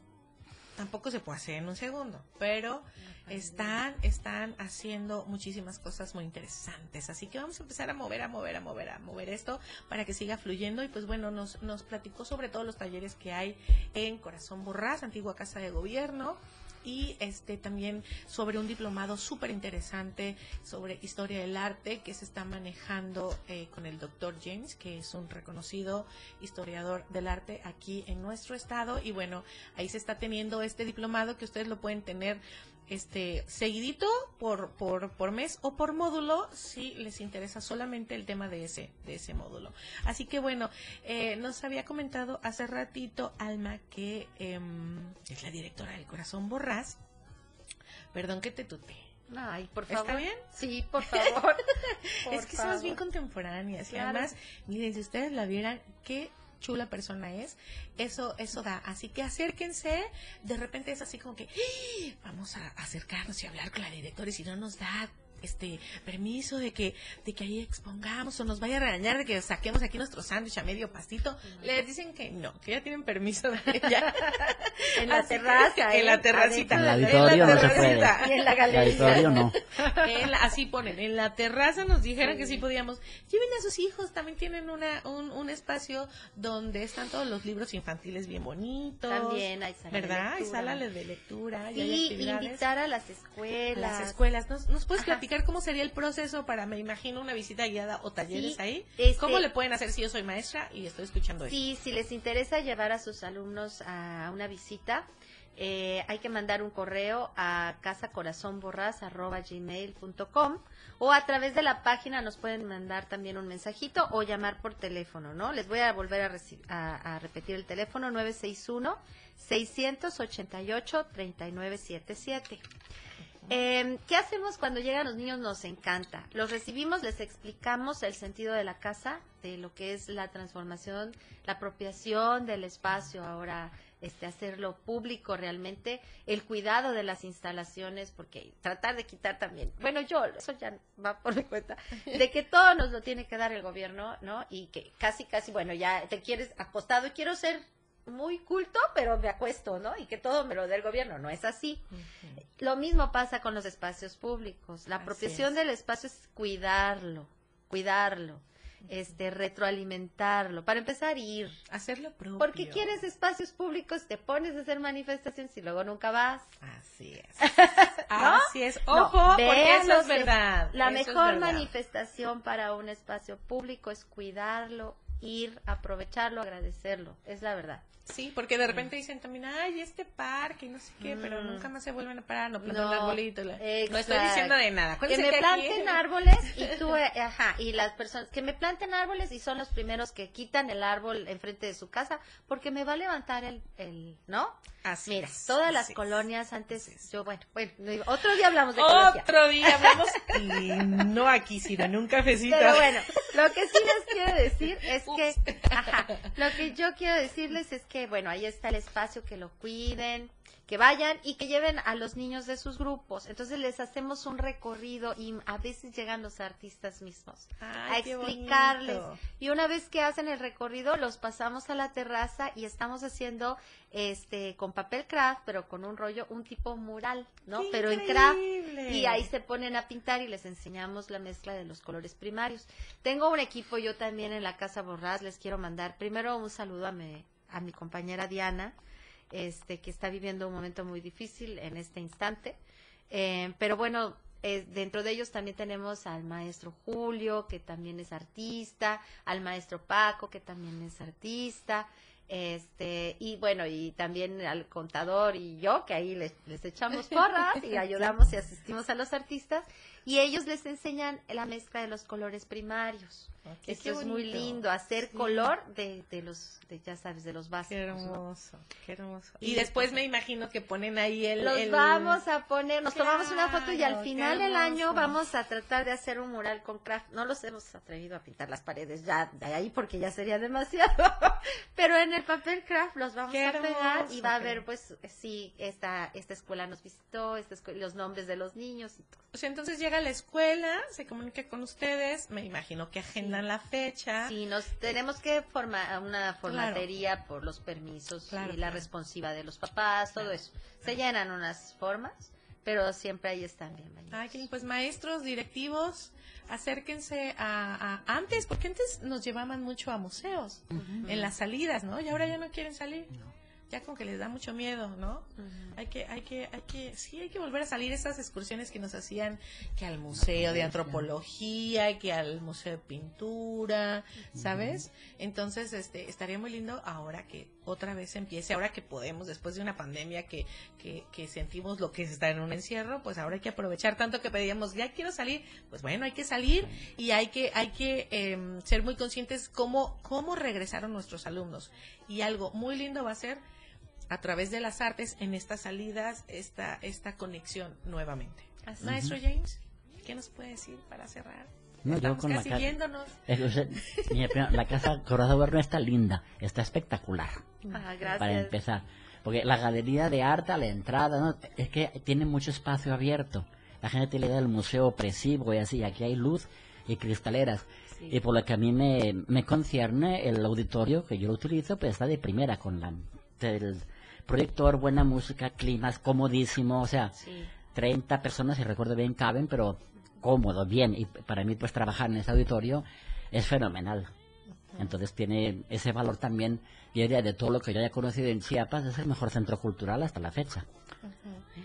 tampoco se puede hacer en un segundo, pero están, están haciendo muchísimas cosas muy interesantes. Así que vamos a empezar a mover, a mover, a mover, a mover esto para que siga fluyendo. Y pues bueno, nos, nos platicó sobre todos los talleres que hay en Corazón Borrás, antigua Casa de Gobierno. Y este también sobre un diplomado súper interesante sobre historia del arte que se está manejando eh, con el doctor James, que es un reconocido historiador del arte aquí en nuestro estado. Y bueno, ahí se está teniendo este diplomado que ustedes lo pueden tener este seguidito por, por, por mes o por módulo si les interesa solamente el tema de ese de ese módulo así que bueno eh, nos había comentado hace ratito Alma que em, es la directora del Corazón Borrás perdón que te tuté Ay, por ¿Está favor. bien? Sí, por favor. Por es que somos bien favor. contemporáneas y además miren si ustedes la vieran qué chula persona es, eso, eso da. Así que acérquense, de repente es así como que "¡Ah! vamos a acercarnos y hablar con la directora y si no nos da este permiso de que de que ahí expongamos o nos vaya a regañar de que saquemos aquí nuestro sándwich a medio pastito. Les dicen que no, que ya tienen permiso de ya. En la terraza, en la ¿eh? terracita. En el la auditorio no se puede. terracita. Y en la El galería. auditorio no. En la- así ponen, en la terraza nos dijeron que sí podíamos. Lleven a sus hijos, también tienen una, un, un espacio donde están todos los libros infantiles bien bonitos. También hay sala de ¿Verdad? Hay lectura. sala de lectura. y hay Sí, actividades. invitar a las escuelas. las escuelas. ¿Nos, nos puedes Ajá. platicar cómo sería el proceso para, me imagino, una visita guiada o talleres Sí, ahí? este- ¿Cómo le pueden hacer si yo soy maestra y estoy escuchando esto? Sí, si les interesa llevar a sus alumnos a una visita, eh, hay que mandar un correo a casacorazonborras.gmail.com o a través de la página nos pueden mandar también un mensajito o llamar por teléfono, ¿no? Les voy a volver a, a- a repetir el teléfono 961-688-3977. Eh, ¿Qué hacemos cuando llegan los niños? Nos encanta. Los recibimos, les explicamos el sentido de la casa, de lo que es la transformación, la apropiación del espacio, ahora este, hacerlo público realmente, el cuidado de las instalaciones, porque tratar de quitar también, bueno, yo, eso ya va por mi cuenta, de que todo nos lo tiene que dar el gobierno, ¿no? Y que casi, casi, bueno, ya te quieres acostado y quiero ser muy culto, pero me acuesto, ¿no? Y que todo me lo dé el gobierno, no es así. Lo mismo pasa con los espacios públicos. La apropiación es. del espacio es cuidarlo, cuidarlo, este, retroalimentarlo. Para empezar, ir. Hacerlo propio. Porque quieres espacios públicos, te pones a hacer manifestaciones y luego nunca vas. Así es. ¿No? Así es. No, Ojo, porque vean eso es verdad. La eso mejor verdad. manifestación para un espacio público es cuidarlo, ir, aprovecharlo, agradecerlo. Es la verdad. Sí, porque de repente dicen también, ay, este parque, y no sé qué, pero Mm. nunca más se vuelven a parar, no plantan No, un arbolito. la- No estoy diciendo de nada. Que me planten árboles y tú, eh, ajá, y las personas, que me planten árboles y son los primeros que quitan el árbol enfrente de su casa porque me va a levantar el, el ¿no? Así Mira, es, todas así las es, colonias antes, yo, bueno, bueno, otro día hablamos de. Otro día hablamos y no aquí, sino en un cafecito. Pero bueno, lo que sí les quiero decir es que, ajá, lo que yo quiero decirles es que, bueno, ahí está el espacio, que lo cuiden, que vayan y que lleven a los niños de sus grupos. Entonces les hacemos un recorrido y a veces llegan los artistas mismos Ay, a explicarles. Y una vez que hacen el recorrido, los pasamos a la terraza y estamos haciendo este con papel craft, pero con un rollo, un tipo mural, ¿no? ¡Qué pero en craft. Y ahí se ponen a pintar y les enseñamos la mezcla de los colores primarios. Tengo un equipo yo también en la Casa Borrás, les quiero mandar primero un saludo a mi, a mi compañera Diana, este que está viviendo un momento muy difícil en este instante. Eh, pero bueno, eh, dentro de ellos también tenemos al maestro Julio, que también es artista, al maestro Paco, que también es artista, este, y bueno, y también al contador y yo, que ahí les, les echamos porras y ayudamos y asistimos a los artistas, y ellos les enseñan la mezcla de los colores primarios. qué Esto es muy lindo, hacer Sí. color de, de los, de, ya sabes, de los básicos. Qué ¿no? hermoso, qué hermoso. Y Y después me imagino que ponen ahí el... Los el- vamos a poner, nos tomamos una foto y al final del año vamos a tratar de hacer un mural con craft. No los hemos atrevido a pintar las paredes ya de ahí porque ya sería demasiado. Pero en el papel craft los vamos Qué a pegar y va a ver, pues, sí, esta, esta escuela nos visitó, esta escu- los nombres de los niños y todo. O sea, entonces llega a la escuela, se comunica con ustedes, me imagino que agendan la fecha. Sí, nos tenemos que formar una formatería por los permisos Claro, y la responsiva de los papás, todo eso. Se llenan unas formas, pero siempre ahí están bienvenidos. Ay, pues maestros, directivos, acérquense a, a- antes, porque antes nos llevaban mucho a museos, en las salidas, ¿no? Y ahora ya no quieren salir. Ya como que les da mucho miedo, ¿no? Hay que, hay que, hay que, sí, hay que volver a salir esas excursiones que nos hacían, que al museo de antropología, que al museo de pintura, ¿sabes? Entonces, este, estaría muy lindo ahora que otra vez empiece, ahora que podemos, después de una pandemia que, que, que sentimos lo que es estar en un encierro, pues ahora hay que aprovechar tanto que pedíamos, ya quiero salir, pues bueno, hay que salir y hay que, hay que em, ser muy conscientes cómo, cómo regresaron nuestros alumnos. Y algo muy lindo va a ser a través de las artes en estas salidas, esta, esta conexión nuevamente. Así Maestro es. James, ¿qué nos puede decir para cerrar? No, yo Estamos con la casi. Eh, sea, mira, primero, la casa Corazón está linda, está espectacular. Ah, gracias. Para empezar. Porque la galería de arte a la entrada, ¿no? es que tiene mucho espacio abierto. La gente tiene la idea del museo opresivo y así, aquí hay luz y cristaleras. Y por lo que a mí me, me concierne, el auditorio que yo lo utilizo, pues está de primera con la, proyector, buena música, climas comodísimo, o sea, 30 personas, si recuerdo bien, caben, pero cómodo, bien. Y para mí, pues trabajar en ese auditorio es fenomenal. Entonces tiene ese valor también, yo diría, de todo lo que yo haya conocido en Chiapas, es el mejor centro cultural hasta la fecha.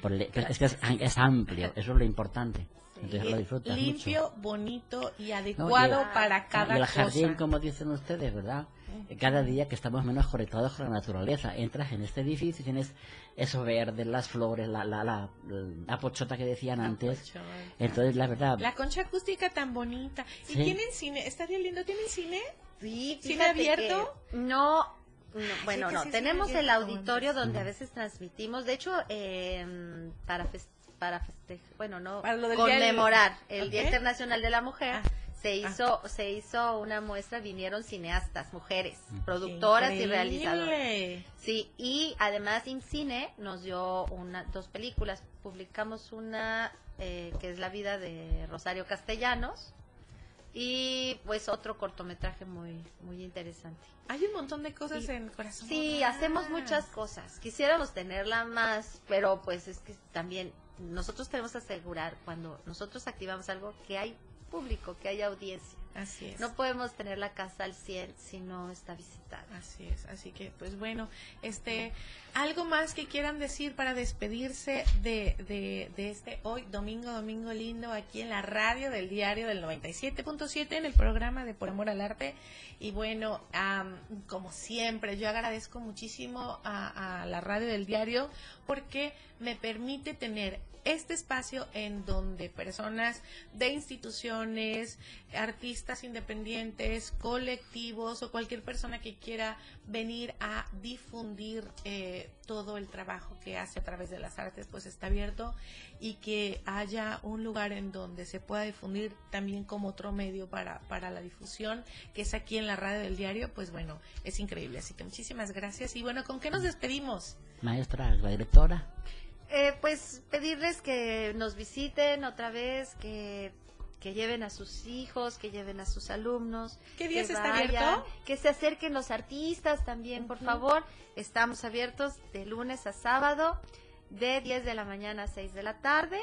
Por el- es que es, es amplio, eso es lo importante. Entonces lo disfrutas mucho. Limpio, bonito y No, adecuado y el- para cada y el cosa. jardín, como dicen ustedes, ¿verdad? Cada día que estamos menos conectados con la naturaleza, entras en este edificio y tienes eso verde, las flores, la, la, la, la pochota que decían antes. Entonces, la verdad, La concha acústica tan bonita. ¿Y Sí. tienen cine? ¿Está bien lindo? ¿Tienen cine? Sí, ¿Cine abierto? que No, no, bueno, que no, sí tenemos abierto, el auditorio donde a veces transmitimos, de hecho, eh, para fes- para festejar, bueno, no, Para lo del Día del- conmemorar el Día. Internacional de la Mujer, Ah. se hizo se hizo una muestra, vinieron cineastas, mujeres, productoras y realizadoras. Sí, y además IMCINE nos dio una, dos películas. Publicamos una eh, que es La vida de Rosario Castellanos y pues otro cortometraje muy muy interesante. Hay un montón de cosas en Corazón. Sí, hacemos muchas cosas. Quisiéramos tenerla más, pero pues es que también nosotros tenemos que asegurar cuando nosotros activamos algo que hay público, que hay audiencia. Así es. No podemos tener la casa al 100 si no está visitada. Así es, así que pues bueno, este, algo más que quieran decir para despedirse de, de, de este hoy, domingo, domingo lindo, aquí en la radio del diario del 97.7 en el programa de Por Amor al Arte. Y bueno, am, como siempre, yo agradezco muchísimo a, a la radio del diario porque me permite tener este espacio en donde personas de instituciones, artistas independientes, colectivos o cualquier persona que quiera venir a difundir eh, todo el trabajo que hace a través de las artes, pues está abierto y que haya un lugar en donde se pueda difundir también como otro medio para, para la difusión, que es aquí en la radio del diario, pues bueno, es increíble. Así que muchísimas gracias y bueno, ¿con qué nos despedimos? maestra, la directora, Eh, pues pedirles que nos visiten otra vez, que, que lleven a sus hijos, que lleven a sus alumnos. ¿Qué días que está vayan, abierto? Que se acerquen los artistas también, por favor. Estamos abiertos de lunes a sábado, de 10 de la mañana a 6 de la tarde.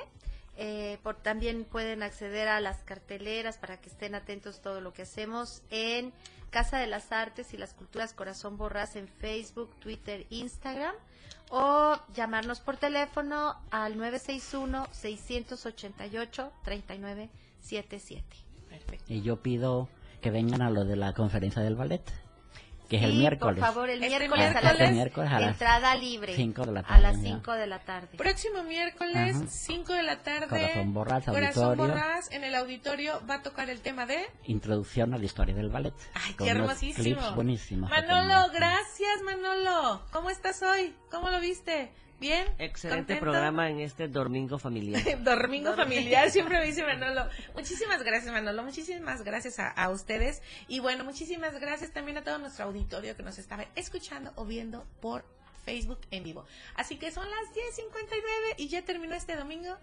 Eh, por, también pueden acceder a las carteleras para que estén atentos todo lo que hacemos en Casa de las Artes y las Culturas Corazón Borrás en Facebook, Twitter, Instagram o llamarnos por teléfono al 961-688-3977. y yo pido que vengan a lo de la conferencia del ballet, que es el Sí, miércoles. Por favor, el Este miércoles, a miércoles, las miércoles a las entrada libre. cinco de la A tarde, las ya. 5 de la tarde. Próximo miércoles, Ajá. 5 de la tarde. Corazón Borrás, Corazón. Borrás, en el auditorio va a tocar el tema de... Introducción a la historia del ballet. Ay, con qué unos hermosísimo. clips buenísimos. Manolo, gracias Manolo. ¿Cómo estás hoy? ¿Cómo lo viste? ¿Bien? Excelente ¿Contento? programa en este domingo familiar. Domingo familiar, siempre me dice Manolo. Muchísimas gracias, Manolo. Muchísimas gracias a, a ustedes. Y bueno, muchísimas gracias también a todo nuestro auditorio que nos estaba escuchando o viendo por Facebook en vivo. Así que son las 10.59 y ya terminó este domingo.